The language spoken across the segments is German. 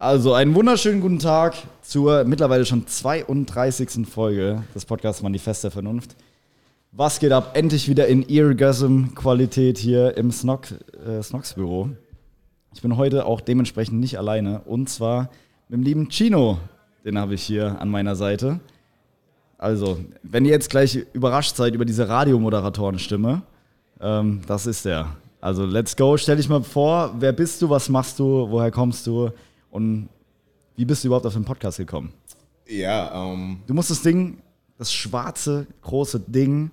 Also einen wunderschönen guten Tag zur mittlerweile schon 32. Folge des Podcasts Manifest der Vernunft. Was geht ab? Endlich wieder in Eargasm-Qualität hier im Snock, äh, Snocks Büro. Ich bin heute auch dementsprechend nicht alleine und zwar mit dem lieben Chino. Den habe ich hier an meiner Seite. Also, wenn ihr jetzt gleich überrascht seid über diese Radiomoderatorenstimme, ähm, das ist der. Also, let's go. Stell dich mal vor, wer bist du, was machst du, woher kommst du und wie bist du überhaupt auf den Podcast gekommen? Ja, ähm, Du musst das Ding, das schwarze, große Ding,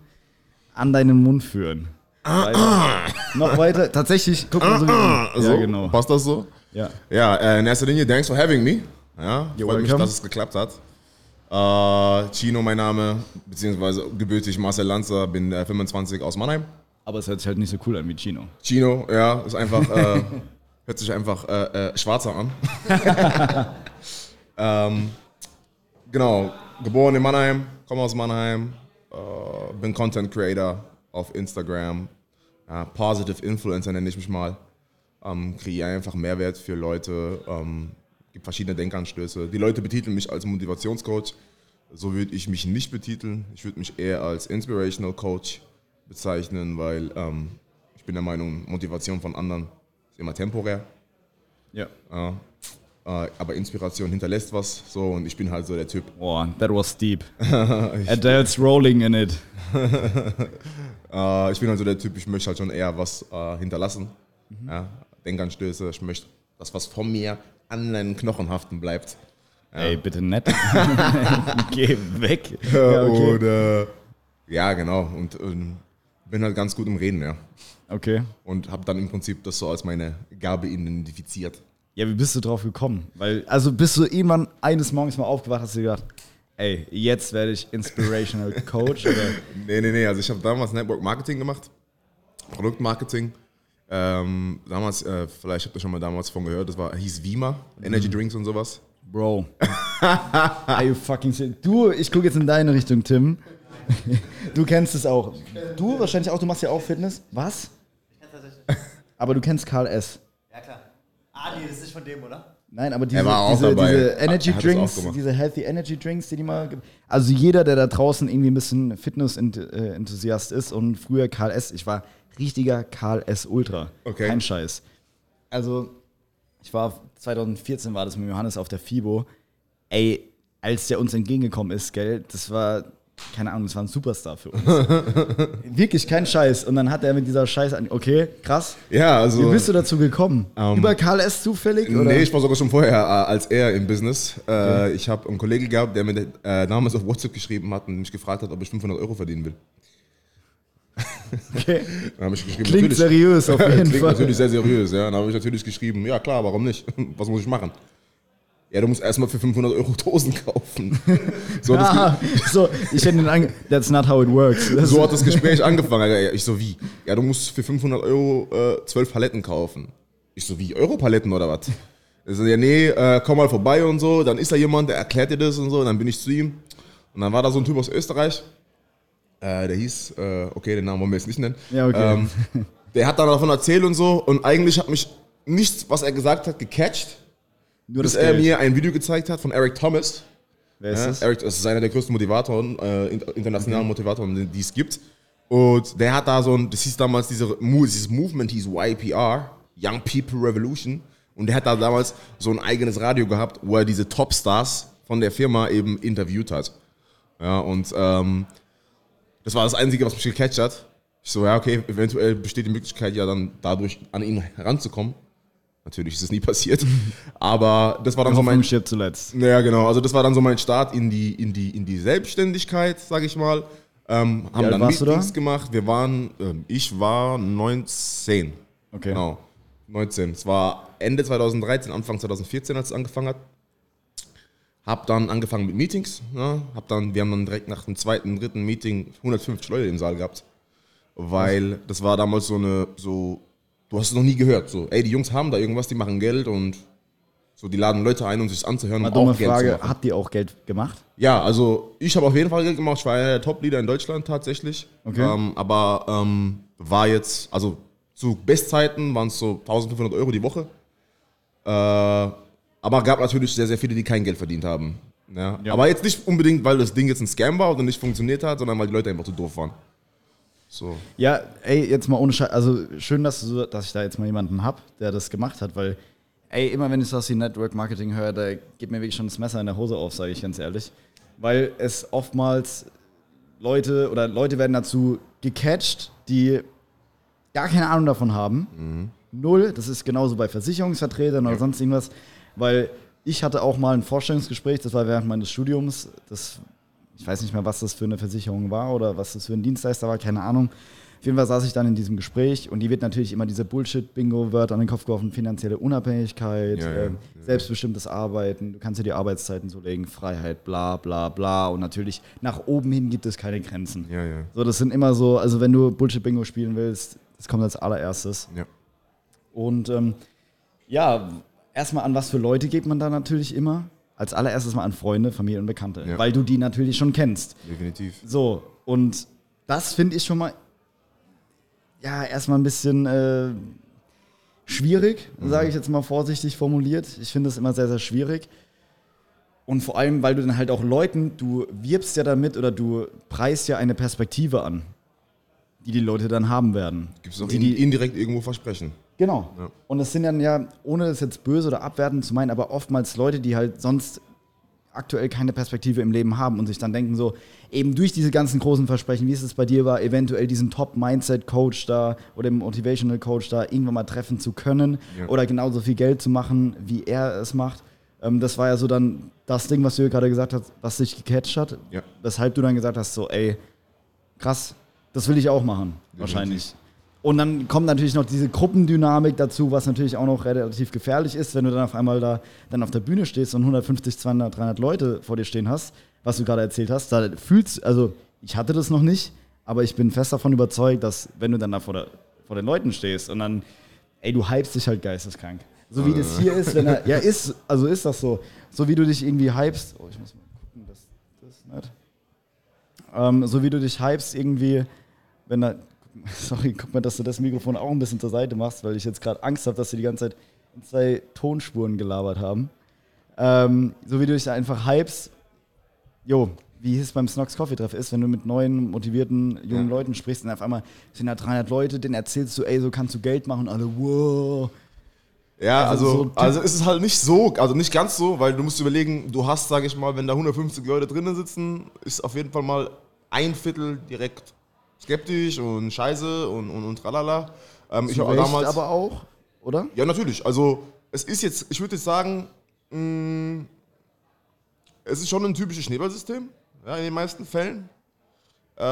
an deinen Mund führen. Weiter. Noch weiter. Tatsächlich, guck mal so wie. so, Ja, genau. passt das so? Ja. Ja, äh, in erster Linie, thanks for having me. Ja, You're freut mich, dass es geklappt hat. Äh, Chino mein Name, beziehungsweise gebürtig Marcel Lanzer, bin äh, 25 aus Mannheim. Aber es hört sich halt nicht so cool an wie Chino. Chino, ja, ist einfach, äh, hört sich einfach äh, äh, schwarzer an. ähm, genau, geboren in Mannheim, komme aus Mannheim, äh, bin Content Creator auf Instagram, Positive Influencer nenne ich mich mal. Ähm, kreiere einfach Mehrwert für Leute, ähm, gibt verschiedene Denkanstöße. Die Leute betiteln mich als Motivationscoach. So würde ich mich nicht betiteln. Ich würde mich eher als Inspirational Coach bezeichnen, weil ähm, ich bin der Meinung, Motivation von anderen immer temporär. Ja. Ja. Äh, aber Inspiration hinterlässt was. So, und ich bin halt so der Typ. Boah, that was deep. Adults rolling in it. Äh, ich bin halt so der Typ, ich möchte halt schon eher was äh, hinterlassen. Ja, Denkanstöße. Ich möchte, dass was von mir an deinen Knochen haften bleibt. Ey, bitte nett. Geh weg. Ja, okay. Und äh, ja, genau. Und ähm, bin halt ganz gut im Reden, ja. Okay. Und habe dann im Prinzip das so als meine Gabe identifiziert. Ja, wie bist du drauf gekommen? Weil, also bist du irgendwann eines Morgens mal aufgewacht, hast du gedacht, ey, jetzt werde ich Inspirational Coach oder Nee, nee, nee. Also ich habe damals Network Marketing gemacht, Produktmarketing. Ähm, damals, äh, vielleicht habt ihr schon mal damals von gehört, das war, hieß Vima, Energy Drinks und sowas. Bro. Are you fucking serious? Du, ich gucke jetzt in deine Richtung, Tim. Du kennst es auch. Du wahrscheinlich auch, du machst ja auch Fitness. Was? Aber du kennst Karl S. Ja, klar. Ah, nee, das ist nicht von dem, oder? Nein, aber diese, diese, diese Er Energy Drinks, diese Healthy Energy Drinks, die die mal. Also jeder, der da draußen irgendwie ein bisschen Fitness-Enthusiast ist und früher Karl S. Ich war richtiger Karl S. Ultra. Okay. Kein Scheiß. Also, ich war 2014 war das mit Johannes auf der FIBO. Ey, als der uns entgegengekommen ist, gell, das war, keine Ahnung, das war ein Superstar für uns. Wirklich kein Scheiß. Und dann hat er mit dieser Scheiße an. Okay, krass. Ja, also. Wie bist du dazu gekommen? Ähm, Über Karl S. zufällig? Oder? Nee, ich war sogar schon vorher äh, als er im Business. Äh, Ich habe einen Kollegen gehabt, der mir äh, damals auf WhatsApp geschrieben hat und mich gefragt hat, ob ich 500 Euro verdienen will. okay. Dann habe ich geschrieben, Klingt seriös auf jeden Klingt Fall. natürlich sehr seriös, ja. Dann habe ich natürlich geschrieben, ja klar, warum nicht? Was muss ich machen? Ja, du musst erstmal für 500 Euro Dosen kaufen. So, das, Ah, so, ich hätte den ange That's not how it works. Das so hat das Gespräch angefangen. Ich so, wie? Ja, du musst für 500 Euro äh, 12 Paletten kaufen. Ich so, wie? Euro-Paletten oder was? Er so, ja, nee, äh, komm mal vorbei und so. Dann ist da jemand, der erklärt dir das und so. Und dann bin ich zu ihm. Und dann war da so ein Typ aus Österreich. Äh, der hieß, äh, okay, den Namen wollen wir jetzt nicht nennen. Ja, okay. Ähm, der hat dann davon erzählt und so. Und eigentlich hat mich nichts, was er gesagt hat, gecatcht. Nur Bis er Geld. mir ein Video gezeigt hat von Eric Thomas. Wer ist Ja, das? Eric, das ist einer der größten Motivatoren, äh, inter- internationalen Motivatoren, die es gibt. Und der hat da so ein, das hieß damals, diese, dieses Movement hieß YPR, Young People Revolution. Und der hat da damals so ein eigenes Radio gehabt, wo er diese Topstars von der Firma eben interviewt hat. Ja, und ähm, das war das Einzige, was mich gecatcht hat. Ich so, ja, okay, eventuell besteht die Möglichkeit, ja dann dadurch an ihn heranzukommen. Natürlich ist es nie passiert. Aber das war dann so mein, stirbt zuletzt. ja, genau. Also das war dann so mein Start in die, in die, in die Selbstständigkeit, sag ich mal. Ähm, haben dann? Meetings gemacht. Wir waren, ähm, ich war 19. Okay. Genau. 19. Es war Ende 2013, Anfang 2014, als es angefangen hat. Hab dann angefangen mit Meetings. Ne? Hab dann, wir haben dann direkt nach dem zweiten, dritten Meeting 150 Leute im Saal gehabt. Weil das war damals so eine, so, du hast es noch nie gehört. So, ey, die Jungs haben da irgendwas, die machen Geld und so, die laden Leute ein, um sich anzuhören. Mal und dumme auch Geld zu Frage, machen. habt ihr auch Geld gemacht? Ja, also ich habe auf jeden Fall Geld gemacht. Ich war einer der Top-Leader in Deutschland tatsächlich. Okay. Ähm, aber ähm, war jetzt, also zu Bestzeiten waren es so 1500 Euro die Woche. Äh, Aber gab natürlich sehr, sehr viele, die kein Geld verdient haben. Ja. Ja. Aber jetzt nicht unbedingt, weil das Ding jetzt ein Scam war oder nicht funktioniert hat, sondern weil die Leute einfach zu doof waren. So. Ja, ey, jetzt mal ohne Scheiß. Also schön, dass, du, dass ich da jetzt mal jemanden hab, der das gemacht hat, weil, ey, immer wenn ich sowas wie Network Marketing höre, da geht mir wirklich schon das Messer in der Hose auf, sage ich ganz ehrlich. Weil es oftmals Leute oder Leute werden dazu gecatcht, die gar keine Ahnung davon haben. Null. Das ist genauso bei Versicherungsvertretern oder sonst irgendwas. Weil ich hatte auch mal ein Vorstellungsgespräch, das war während meines Studiums. Das, ich weiß nicht mehr, was das für eine Versicherung war oder was das für ein Dienstleister war, keine Ahnung. Auf jeden Fall saß ich dann in diesem Gespräch und die wird natürlich immer diese Bullshit-Bingo-Wörter an den Kopf geworfen. Finanzielle Unabhängigkeit, Ja, ja. ähm, selbstbestimmtes Arbeiten, du kannst dir die Arbeitszeiten so legen, Freiheit, bla bla bla. Und natürlich nach oben hin gibt es keine Grenzen. Ja, ja. So, das sind immer so, also wenn du Bullshit-Bingo spielen willst, das kommt als allererstes. Ja. Und ähm, ja, erstmal an was für Leute geht man da natürlich immer? Als allererstes mal an Freunde, Familie und Bekannte, Ja. weil du die natürlich schon kennst. Definitiv. So, und das finde ich schon mal, ja, erstmal ein bisschen äh, schwierig, sage ich jetzt mal vorsichtig formuliert. Ich finde es immer sehr, sehr schwierig. Und vor allem, weil du dann halt auch Leuten, du wirbst ja damit oder du preist ja eine Perspektive an, die die Leute dann haben werden. Gibt es auch die, in, die, indirekt irgendwo Versprechen. Genau. Ja. Und es sind dann ja, ohne das jetzt böse oder abwertend zu meinen, aber oftmals Leute, die halt sonst aktuell keine Perspektive im Leben haben und sich dann denken so, eben durch diese ganzen großen Versprechen, wie es es bei dir war, eventuell diesen Top-Mindset-Coach da oder den Motivational-Coach da irgendwann mal treffen zu können Ja. oder genauso viel Geld zu machen, wie er es macht. Ähm, das war ja so dann das Ding, was du gerade gesagt hast, was dich gecatcht hat, Ja. weshalb du dann gesagt hast, so, ey, krass, das will ich auch machen, wahrscheinlich. Und dann kommt natürlich noch diese Gruppendynamik dazu, was natürlich auch noch relativ gefährlich ist, wenn du dann auf einmal da dann auf der Bühne stehst und 150, 200, 300 Leute vor dir stehen hast, was du gerade erzählt hast. Da fühlst, also ich hatte das noch nicht, aber ich bin fest davon überzeugt, dass wenn du dann da vor, der, vor den Leuten stehst und dann, ey, du hypst dich halt geisteskrank. So wie das hier ist, wenn er, ja ist, also ist das so. So wie du dich irgendwie hypst, oh, ich muss mal gucken, das, das ist nicht. Ähm, so wie du dich hypst irgendwie, wenn da, sorry, guck mal, dass du das Mikrofon auch ein bisschen zur Seite machst, weil ich jetzt gerade Angst habe, dass sie die ganze Zeit in zwei Tonspuren gelabert haben. Ähm, so wie du dich da einfach hypst, jo, wie es beim Snox Coffee Treff ist, wenn du mit neuen, motivierten, jungen Ja. Leuten sprichst und auf einmal sind da 300 Leute, denen erzählst du, ey, so kannst du Geld machen und alle, wow. Ja, Also also, so also ist es halt nicht so, also nicht ganz so, weil du musst überlegen, du hast, sage ich mal, wenn da 150 Leute drinnen sitzen, ist auf jeden Fall mal ein Viertel direkt skeptisch und scheiße und, und, und tralala. Ähm, ich habe damals. aber auch, oder? Ja, natürlich. Also, es ist jetzt, ich würde jetzt sagen, mh, es ist schon ein typisches Schneeballsystem, ja, in den meisten Fällen. Äh,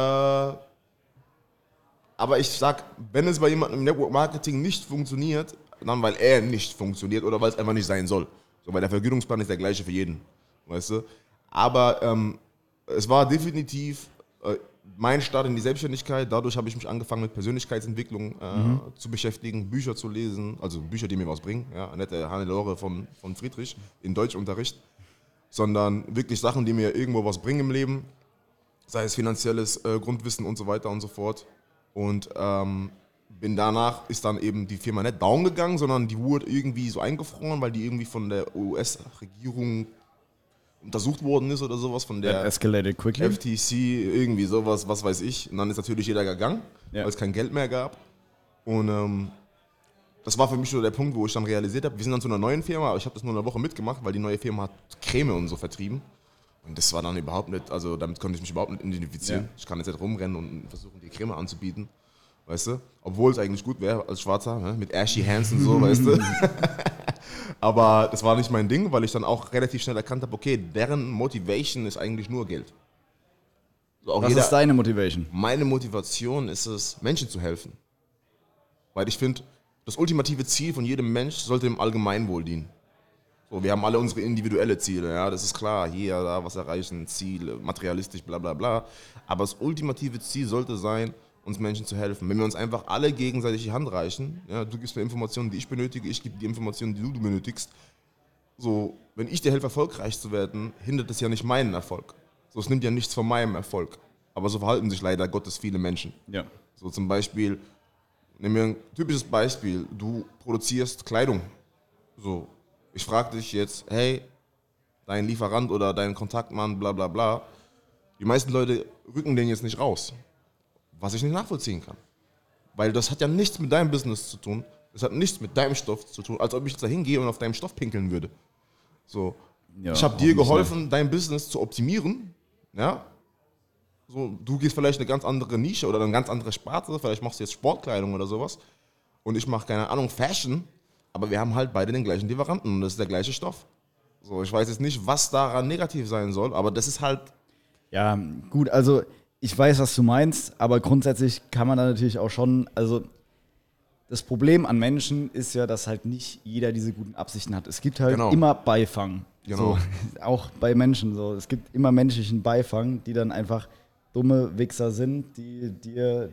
aber ich sag, wenn es bei jemandem im Network Marketing nicht funktioniert, dann weil er nicht funktioniert oder weil es einfach nicht sein soll. So, weil der Vergütungsplan ist der gleiche für jeden, weißt du. Aber ähm, es war definitiv mein Start in die Selbstständigkeit. Dadurch habe ich mich angefangen mit Persönlichkeitsentwicklung äh, zu beschäftigen, Bücher zu lesen, also Bücher, die mir was bringen. Ja, der Hannelore von, von Friedrich in Deutschunterricht, sondern wirklich Sachen, die mir irgendwo was bringen im Leben, sei es finanzielles äh, Grundwissen und so weiter und so fort. Und ähm, bin danach, ist dann eben die Firma nicht down gegangen, sondern die wurde irgendwie so eingefroren, weil die irgendwie von der US-Regierung untersucht worden ist oder sowas, von der escalated quickly. FTC, irgendwie sowas, was weiß ich. Und dann ist natürlich jeder gegangen, Ja. weil es kein Geld mehr gab. Und ähm, das war für mich so der Punkt, wo ich dann realisiert habe, wir sind dann zu einer neuen Firma, aber ich habe das nur eine Woche mitgemacht, weil die neue Firma hat Creme und so vertrieben. Und das war dann überhaupt nicht, also damit konnte ich mich überhaupt nicht identifizieren. Ja. Ich kann jetzt nicht rumrennen und versuchen, die Creme anzubieten, weißt du? Obwohl es eigentlich gut wäre als Schwarzer, ne? mit Ashy Hands und so, weißt du? Aber das war nicht mein Ding, weil ich dann auch relativ schnell erkannt habe, okay, deren Motivation ist eigentlich nur Geld. So, auch Was jeder- ist deine Motivation? meine Motivation ist es, Menschen zu helfen. Weil ich finde, das ultimative Ziel von jedem Mensch sollte dem Allgemeinwohl dienen. So, wir haben alle unsere individuelle Ziele, ja, das ist klar, hier, da was erreichen, Ziel, materialistisch, bla bla bla. Aber das ultimative Ziel sollte sein, uns Menschen zu helfen. Wenn wir uns einfach alle gegenseitig die Hand reichen, ja, du gibst mir Informationen, die ich benötige, ich gebe die Informationen, die du benötigst, so, wenn ich dir helfe, erfolgreich zu werden, hindert es ja nicht meinen Erfolg. So, es nimmt ja nichts von meinem Erfolg. Aber so verhalten sich leider Gottes viele Menschen. Ja. So zum Beispiel, nehmen wir ein typisches Beispiel, du produzierst Kleidung. So, ich frage dich jetzt, hey, dein Lieferant oder dein Kontaktmann, bla bla bla. Die meisten Leute rücken den jetzt nicht raus. Was ich nicht nachvollziehen kann. Weil das hat ja nichts mit deinem Business zu tun. Das hat nichts mit deinem Stoff zu tun, als ob ich jetzt da hingehe und auf deinem Stoff pinkeln würde. So. Ja, ich habe dir geholfen, dein Business zu optimieren. Ja. So, du gehst vielleicht eine ganz andere Nische oder eine ganz andere Sparte. Vielleicht machst du jetzt Sportkleidung oder sowas. Und ich mache, keine Ahnung, Fashion. Aber wir haben halt beide den gleichen Lieferanten und das ist der gleiche Stoff. So, ich weiß jetzt nicht, was daran negativ sein soll, aber das ist halt. Ja, gut, also ich weiß, was du meinst, aber grundsätzlich kann man da natürlich auch schon, also das Problem an Menschen ist ja, dass halt nicht jeder diese guten Absichten hat. Es gibt halt Genau. immer Beifang. Genau. So, auch bei Menschen so. Es gibt immer menschlichen Beifang, die dann einfach dumme Wichser sind, die dir,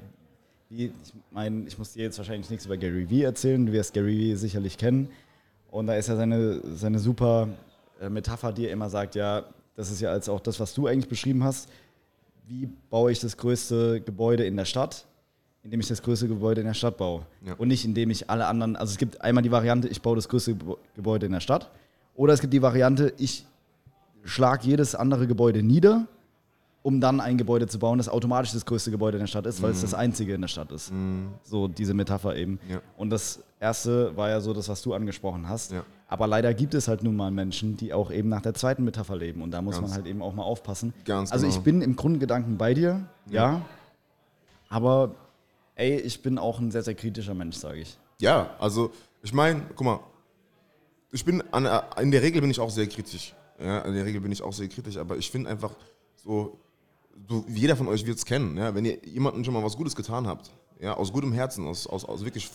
die, ich meine, ich muss dir jetzt wahrscheinlich nichts über Gary Vee erzählen, du wirst Gary Vee sicherlich kennen. Und da ist ja seine, seine super äh, Metapher, die er immer sagt, ja, das ist ja als auch das, was du eigentlich beschrieben hast. Wie baue ich das größte Gebäude in der Stadt? Indem ich das größte Gebäude in der Stadt baue. Ja. Und nicht indem ich alle anderen, also es gibt einmal die Variante, ich baue das größte Gebäude in der Stadt. Oder es gibt die Variante, ich schlage jedes andere Gebäude nieder, um dann ein Gebäude zu bauen, das automatisch das größte Gebäude in der Stadt ist, weil es das einzige in der Stadt ist. So diese Metapher eben. Ja. Und das erste war ja so das, was du angesprochen hast. Ja. Aber leider gibt es halt nun mal Menschen, die auch eben nach der zweiten Metapher leben. Und da muss Ganz- man halt eben auch mal aufpassen. Ganz also genau. ich bin im Grundgedanken bei dir, ja. Aber ey, ich bin auch ein sehr, sehr kritischer Mensch, sage ich. Ja, also ich meine, guck mal, ich bin an, in der Regel bin ich auch sehr kritisch. Ja, in der Regel bin ich auch sehr kritisch, aber ich finde einfach so, so, jeder von euch wird es kennen, ja, wenn ihr jemandem schon mal was Gutes getan habt, ja, aus gutem Herzen, aus, aus, aus wirklich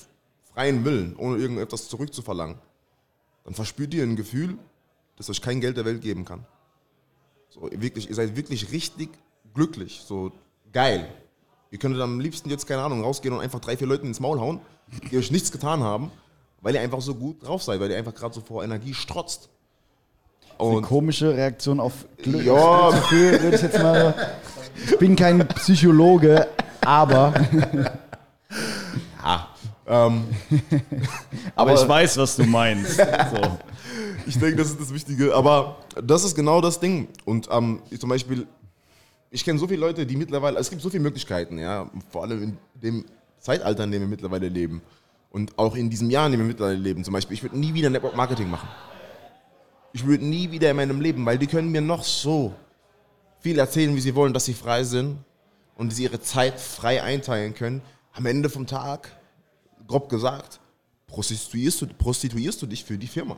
freien Willen, ohne irgendetwas zurückzuverlangen, dann verspürt ihr ein Gefühl, das euch kein Geld der Welt geben kann. So, ihr wirklich, ihr seid wirklich richtig glücklich, so geil. Ihr könntet am liebsten jetzt, keine Ahnung, rausgehen und einfach drei, vier Leuten ins Maul hauen, die euch nichts getan haben, weil ihr einfach so gut drauf seid, weil ihr einfach gerade so vor Energie strotzt. Eine Und komische Reaktion auf Glück. Ja. Gefühl, ich jetzt mal. Ich bin kein Psychologe, aber. ähm, Aber ich weiß, was du meinst. So. ich denke, das ist das Wichtige. Aber das ist genau das Ding. Und ähm, ich zum Beispiel, ich kenne so viele Leute, die mittlerweile, es gibt so viele Möglichkeiten, ja, vor allem in dem Zeitalter, in dem wir mittlerweile leben. Und auch in diesem Jahr, in dem wir mittlerweile leben. Zum Beispiel, ich würde nie wieder Network Marketing machen. Ich würde nie wieder in meinem Leben, weil die können mir noch so viel erzählen, wie sie wollen, dass sie frei sind und sie ihre Zeit frei einteilen können. Am Ende vom Tag, grob gesagt, prostituierst du, prostituierst du dich für die Firma.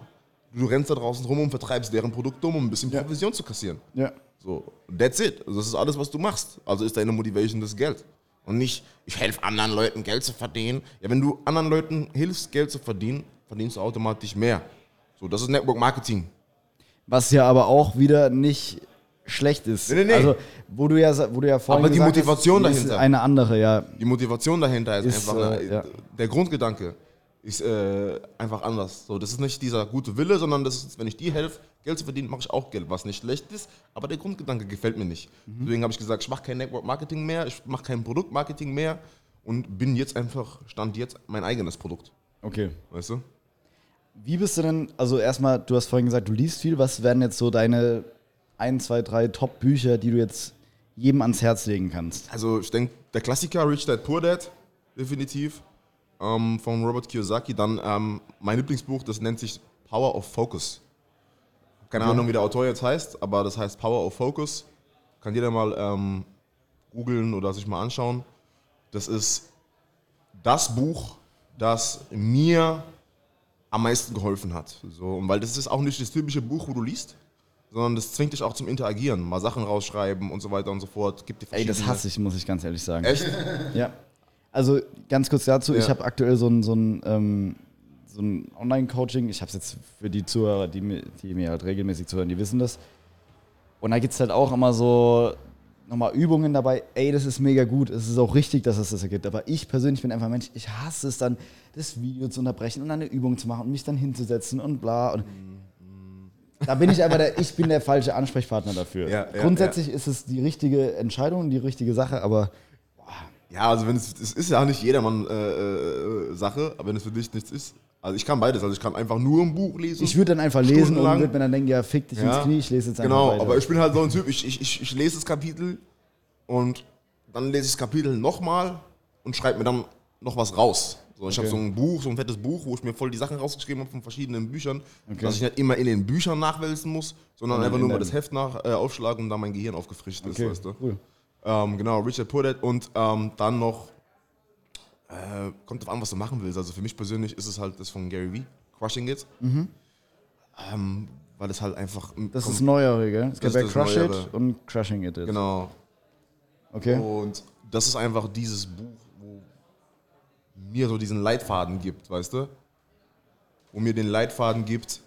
Du rennst da draußen rum und vertreibst deren Produkte, um ein bisschen Provision zu kassieren. Ja. So, that's it. Also das ist alles, was du machst. Also ist deine Motivation das Geld. Und nicht, ich helfe anderen Leuten Geld zu verdienen. Ja, wenn du anderen Leuten hilfst, Geld zu verdienen, verdienst du automatisch mehr. So, das ist Network Marketing. Was ja aber auch wieder nicht schlecht ist. Nee, nee, nee. Also, wo du ja, wo du ja vorhin Aber die gesagt Motivation hast, ist dahinter. eine andere, ja. Die Motivation dahinter ist, Ist, einfach, äh, äh, ja. der Grundgedanke ist äh, einfach anders. So, das ist nicht dieser gute Wille, sondern das ist, wenn ich dir helfe, Geld zu verdienen, mache ich auch Geld, was nicht schlecht ist, aber der Grundgedanke gefällt mir nicht. Mhm. Deswegen habe ich gesagt, ich mache kein Network Marketing mehr, ich mache kein Produktmarketing mehr und bin jetzt einfach, stand jetzt mein eigenes Produkt. Okay. Weißt du? Wie bist du denn, also erstmal, du hast vorhin gesagt, du liest viel. Was wären jetzt so deine ein, zwei, drei Top-Bücher, die du jetzt jedem ans Herz legen kannst? Also ich denke, der Klassiker Rich Dad Poor Dad, definitiv, ähm, von Robert Kiyosaki. Dann ähm, mein Lieblingsbuch, das nennt sich Power of Focus. Keine Ahnung, wie der Autor jetzt heißt, aber das heißt Power of Focus. Kann jeder mal ähm, googeln oder sich mal anschauen. Das ist das Buch, das mir am meisten geholfen hat. So, und weil das ist auch nicht das typische Buch, wo du liest, sondern das zwingt dich auch zum Interagieren, mal Sachen rausschreiben und so weiter und so fort. Gibt dir Ey, das hasse ich, muss ich ganz ehrlich sagen. Echt? Ja. Also ganz kurz dazu, ich Ja. habe aktuell so ein, so ein, ähm, so ein Online-Coaching. Ich habe es jetzt für die Zuhörer, die mir, die mir halt regelmäßig zuhören, die wissen das. Und da gibt es halt auch immer so nochmal Übungen dabei. Ey, das ist mega gut. Es ist auch richtig, dass es das gibt. Aber ich persönlich bin einfach ein Mensch, ich hasse es dann, das Video zu unterbrechen und eine Übung zu machen und mich dann hinzusetzen und bla. Und da bin ich einfach der, ich bin der falsche Ansprechpartner dafür. Ja, ja, Grundsätzlich ist es die richtige Entscheidung, die richtige Sache, aber Ja, also wenn es, es ist ja auch nicht jedermann äh, äh, Sache, aber wenn es für dich nichts ist, Also ich kann beides. Also ich kann einfach nur ein Buch lesen. Ich würde dann einfach lesen und würde mir dann denken, ja, fick dich ins Knie, ich lese jetzt einfach Genau, weiter. aber ich bin halt so ein Typ, ich, ich, ich, ich lese das Kapitel und dann lese ich das Kapitel nochmal und schreibe mir dann noch was raus. So, ich Okay. habe so ein Buch, so ein fettes Buch, wo ich mir voll die Sachen rausgeschrieben habe von verschiedenen Büchern, Okay. dass ich nicht immer in den Büchern nachwälzen muss, sondern Sondern einfach in nur mal das Heft nach, äh, aufschlagen und dann mein Gehirn aufgefrischt ist, okay, weißt du. cool. Ähm, genau, Richard Pudet und ähm, dann noch, äh, kommt drauf an, was du machen willst. Also für mich persönlich ist es halt das von Gary Vee, Crushing It. Ähm, weil es halt einfach. Mhm. Das ist Neuere, gell? Es gibt ja ist Crush Neuere. It und Crushing It. Ist. Genau. Okay. Und das ist einfach dieses Buch, mir so diesen Leitfaden gibt, weißt du? Wo mir den Leitfaden gibt,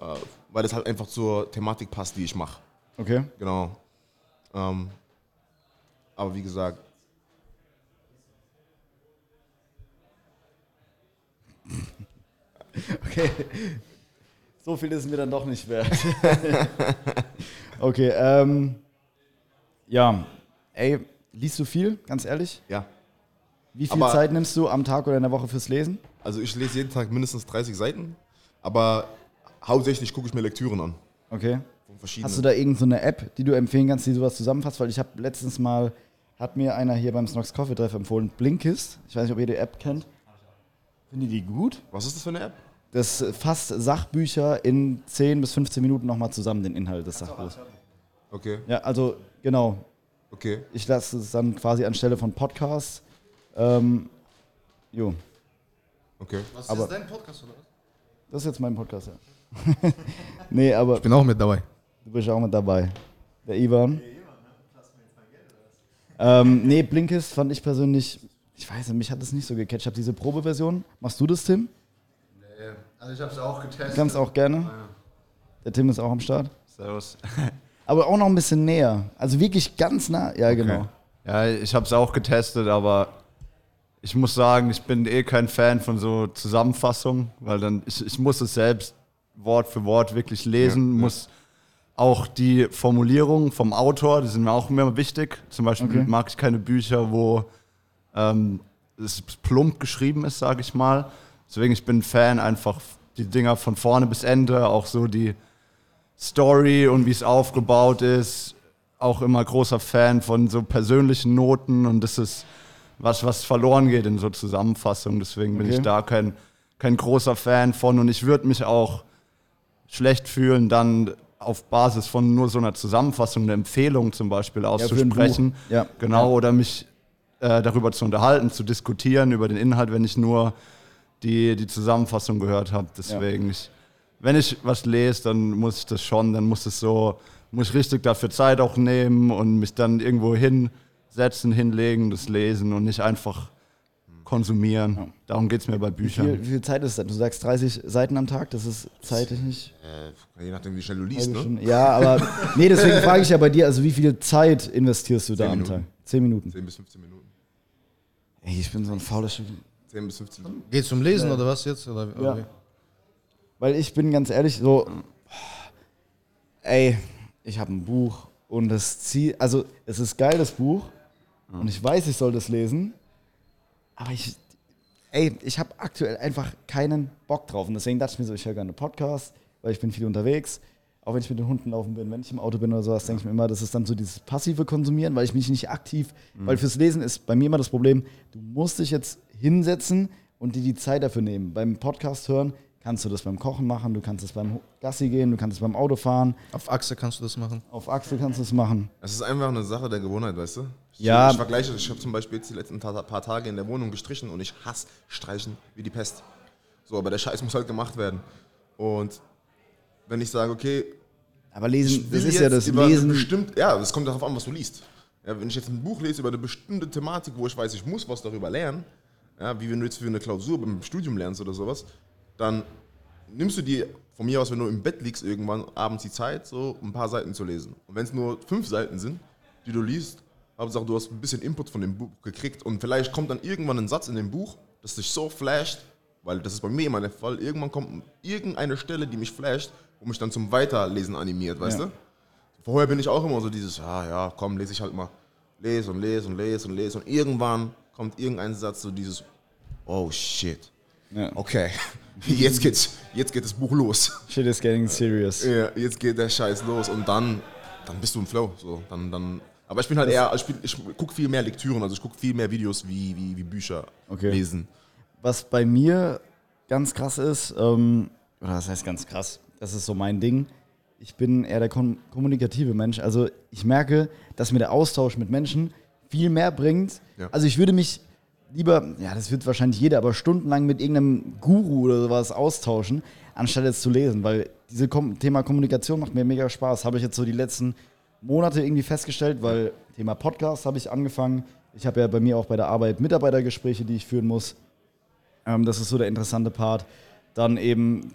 äh, weil das halt einfach zur Thematik passt, die ich mache. Okay. Genau. Ähm, aber wie gesagt, Okay. So viel ist mir dann doch nicht wert. okay, ähm. Ja. Ey, liest du viel, ganz ehrlich? ja. Wie viel Aber- Zeit nimmst du am Tag oder in der Woche fürs Lesen? Also ich lese jeden Tag mindestens 30 Seiten, aber hauptsächlich gucke ich mir Lektüren an. Okay. Hast du da irgendeine so eine App, die du empfehlen kannst, die sowas zusammenfasst? Weil ich habe letztens mal, hat mir einer hier beim Snox Coffee Treff empfohlen, Blinkist. Ich weiß nicht, ob ihr die App kennt. Findet ihr die gut? Was ist das für eine App? Das fasst Sachbücher in 10 bis 15 Minuten nochmal zusammen, den Inhalt des Sachbuchs. Okay, Ja, also genau. okay. Ich lasse es dann quasi anstelle von Podcasts. Ähm, jo, Okay. Was Aber- ist dein Podcast oder was? das ist jetzt mein Podcast, ja. nee, aber Ich bin auch mit dabei. du bist auch mit dabei. Der Ivan. Ähm, nee, Blinkist fand ich persönlich, ich weiß nicht, mich hat das nicht so gecatcht. Ich habe diese Probeversion. Machst du das, Tim? Also ich habe es auch getestet. Du kannst auch gerne. Der Tim ist auch am Start. Servus. Aber auch noch ein bisschen näher. Also wirklich ganz nah. Ja, genau. Ja, ich habe es auch getestet, aber ich muss sagen, ich bin eh kein Fan von so Zusammenfassungen, weil dann ich, ich muss es selbst Wort für Wort wirklich lesen, Ja, muss auch die Formulierungen vom Autor, die sind mir auch immer wichtig. Zum Beispiel Okay. mag ich keine Bücher, wo ähm, es plump geschrieben ist, sage ich mal. Deswegen ich bin ein Fan einfach die Dinger von vorne bis Ende, auch so die Story und wie es aufgebaut ist. Auch immer großer Fan von so persönlichen Noten und das ist was, was verloren geht in so Zusammenfassungen. Deswegen bin Okay. ich da kein, kein großer Fan von und ich würde mich auch schlecht fühlen, dann auf Basis von nur so einer Zusammenfassung eine Empfehlung zum Beispiel auszusprechen. Buch. Ja. Genau, Ja. oder mich äh, darüber zu unterhalten, zu diskutieren über den Inhalt, wenn ich nur die, die Zusammenfassung gehört habe. Deswegen, ich, wenn ich was lese, dann muss ich das schon, dann muss es so, muss ich richtig dafür Zeit auch nehmen und mich dann irgendwo hinsetzen, hinlegen, das lesen und nicht einfach konsumieren. Darum geht es mir bei Wie Büchern. viel, wie viel Zeit ist das? Du sagst 30 Seiten am Tag, das ist zeitlich nicht. Äh, je nachdem, wie schnell du liest, ne? Ja, aber nee, deswegen frage ich ja bei dir, also wie viel Zeit investierst du da am Minuten. Tag? Zehn Minuten. 10 bis 15 Minuten. Ey, ich bin so ein fauler Stück. 10 bis 15 Minuten. Geht's um Lesen oder was jetzt? Oder, Ja. wie? Weil ich bin ganz ehrlich so, ey, ich habe ein Buch und das Ziel, also es ist geil, das Buch und ich weiß, ich soll das lesen, aber ich, ey, ich habe aktuell einfach keinen Bock drauf. Und deswegen dachte ich mir so, ich höre gerne Podcasts, weil ich bin viel unterwegs, auch wenn ich mit den Hunden laufen bin, wenn ich im Auto bin oder sowas, denke ich mir immer, das ist dann so dieses passive Konsumieren, weil ich mich nicht aktiv, weil fürs Lesen ist bei mir immer das Problem, du musst dich jetzt hinsetzen und dir die Zeit dafür nehmen. Beim Podcast hören kannst du das beim Kochen machen, du kannst es beim Gassi gehen, du kannst es beim Autofahren, Auf Achse kannst du das machen. auf Achse kannst du es machen. Es ist einfach eine Sache der Gewohnheit, weißt du? Ich, Ja. Ich vergleiche, ich habe zum Beispiel jetzt die letzten paar Tage in der Wohnung gestrichen und ich hasse Streichen wie die Pest. So, aber der Scheiß muss halt gemacht werden. Und wenn ich sage, okay, Aber lesen, das ist ja das Lesen. bestimmt, ja, es kommt darauf an, was du liest. Ja, wenn ich jetzt ein Buch lese über eine bestimmte Thematik, wo ich weiß, ich muss was darüber lernen, ja, wie wenn du jetzt für eine Klausur beim Studium lernst oder sowas, dann nimmst du dir von mir aus, wenn du im Bett liegst, irgendwann abends die Zeit, so ein paar Seiten zu lesen. Und wenn es nur fünf Seiten sind, die du liest, Hauptsache du hast ein bisschen Input von dem Buch gekriegt und vielleicht kommt dann irgendwann ein Satz in dem Buch, das dich so flasht, weil das ist bei mir immer der Fall, irgendwann kommt irgendeine Stelle, die mich flasht, wo mich dann zum Weiterlesen animiert, weißt Ja. du? Vorher bin ich auch immer so dieses, ah ja, komm, lese ich halt mal. Lese und lese und lese und lese und irgendwann kommt irgendein Satz, so dieses, oh shit. Ja. Okay, jetzt geht's, jetzt geht das Buch los. Shit is getting serious. Ja, jetzt geht der Scheiß los und dann, dann bist du im Flow. So, dann, dann, aber ich bin halt eher, ich, ich gucke viel mehr Lektüren, also ich gucke viel mehr Videos wie, wie, wie Bücher Okay. lesen. Was bei mir ganz krass ist, ähm, oder was heißt ganz krass, das ist so mein Ding. Ich bin eher der kom kommunikative Mensch. Also ich merke, dass mir der Austausch mit Menschen viel mehr bringt. Ja. Also ich würde mich lieber, ja, das wird wahrscheinlich jeder, aber stundenlang mit irgendeinem Guru oder sowas austauschen, anstatt jetzt zu lesen, weil dieses Kom Thema Kommunikation macht mir mega Spaß. Habe ich jetzt so die letzten Monate irgendwie festgestellt, weil Thema Podcast habe ich angefangen. Ich habe ja bei mir auch bei der Arbeit Mitarbeitergespräche, die ich führen muss. Ähm, das ist so der interessante Part. Dann eben,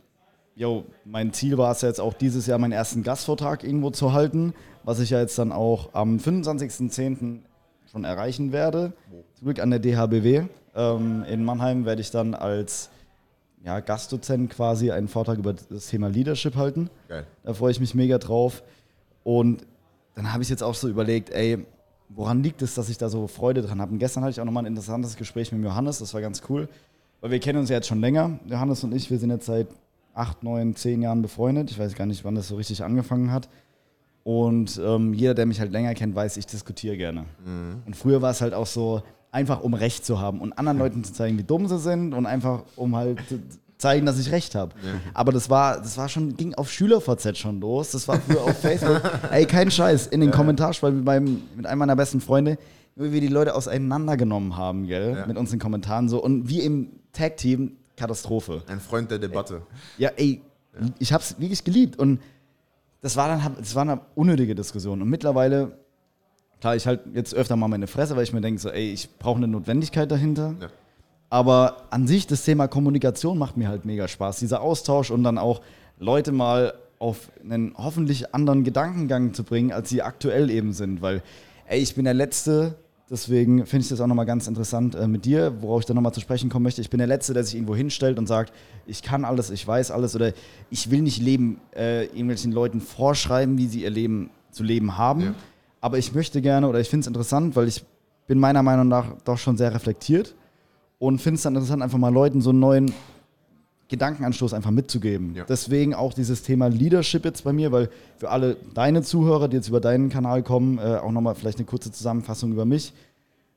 yo, mein Ziel war es ja jetzt auch dieses Jahr meinen ersten Gastvortrag irgendwo zu halten, was ich ja jetzt dann auch am 25.10. schon erreichen werde. Zum Glück an der DHBW. Ähm, in Mannheim werde ich dann als ja, Gastdozent quasi einen Vortrag über das Thema Leadership halten. Geil. Da freue ich mich mega drauf. Und dann habe ich jetzt auch so überlegt, ey, woran liegt es, dass ich da so Freude dran habe? Und gestern hatte ich auch nochmal ein interessantes Gespräch mit Johannes, das war ganz cool. Weil wir kennen uns ja jetzt schon länger, Johannes und ich, wir sind jetzt seit acht, neun, zehn Jahren befreundet. Ich weiß gar nicht, wann das so richtig angefangen hat. Und ähm, jeder, der mich halt länger kennt, weiß, ich diskutiere gerne. Und früher war es halt auch so, einfach um Recht zu haben und anderen Leuten zu zeigen, wie dumm sie sind und einfach um halt zu zeigen, dass ich Recht habe. Aber das war, das war schon, ging auf SchülerVZ schon los. Das war früher auf Facebook. Ey, kein Scheiß. In den Kommentarspalten mit, meinem, mit einem meiner besten Freunde, wie wir die Leute auseinandergenommen haben, gell? Ja. Mit unseren Kommentaren so. Und wir im Tag-Team, Katastrophe. Ein Freund der Debatte. Ja, ey, ich hab's wirklich geliebt. Und das war dann das war eine unnötige Diskussion. Und mittlerweile, klar, ich halt jetzt öfter mal meine Fresse, weil ich mir denke, so, ey, ich brauche eine Notwendigkeit dahinter. Ja. Aber an sich, das Thema Kommunikation macht mir halt mega Spaß. Dieser Austausch und dann auch Leute mal auf einen hoffentlich anderen Gedankengang zu bringen, als sie aktuell eben sind. Weil, ey, ich bin der Letzte, deswegen finde ich das auch nochmal ganz interessant äh, mit dir, worauf ich dann nochmal zu sprechen kommen möchte. Ich bin der Letzte, der sich irgendwo hinstellt und sagt, ich kann alles, ich weiß alles oder ich will nicht leben, äh, irgendwelchen Leuten vorschreiben, wie sie ihr Leben zu leben haben. Ja. Aber ich möchte gerne oder ich finde es interessant, weil ich bin meiner Meinung nach doch schon sehr reflektiert und finde es dann interessant, einfach mal Leuten so einen neuen Gedankenanstoß einfach mitzugeben. Ja. Deswegen auch dieses Thema Leadership jetzt bei mir, weil für alle deine Zuhörer, die jetzt über deinen Kanal kommen, äh, auch nochmal vielleicht eine kurze Zusammenfassung über mich.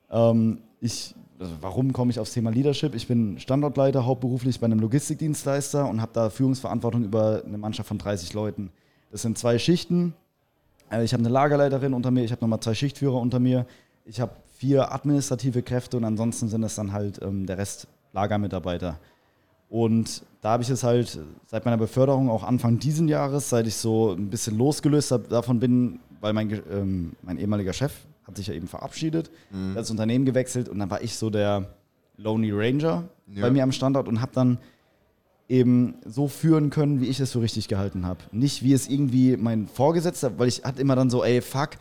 Ähm, ich, also warum komme ich aufs Thema Leadership? Ich bin Standortleiter hauptberuflich bei einem Logistikdienstleister und habe da Führungsverantwortung über eine Mannschaft von 30 Leuten. Das sind zwei Schichten. Äh, Ich habe eine Lagerleiterin unter mir, ich habe nochmal zwei Schichtführer unter mir. Ich habe vier administrative Kräfte und ansonsten sind es dann halt ähm, der Rest Lagermitarbeiter. Und da habe ich es halt seit meiner Beförderung, auch Anfang diesen Jahres, seit ich so ein bisschen losgelöst hab, davon bin, weil mein, ähm, mein ehemaliger Chef hat sich ja eben verabschiedet, Mhm. hat das Unternehmen gewechselt und dann war ich so der Lonely Ranger Ja. bei mir am Standort und habe dann eben so führen können, wie ich es für richtig gehalten habe. Nicht wie es irgendwie mein Vorgesetzter, weil ich hatte immer dann so, ey, fuck,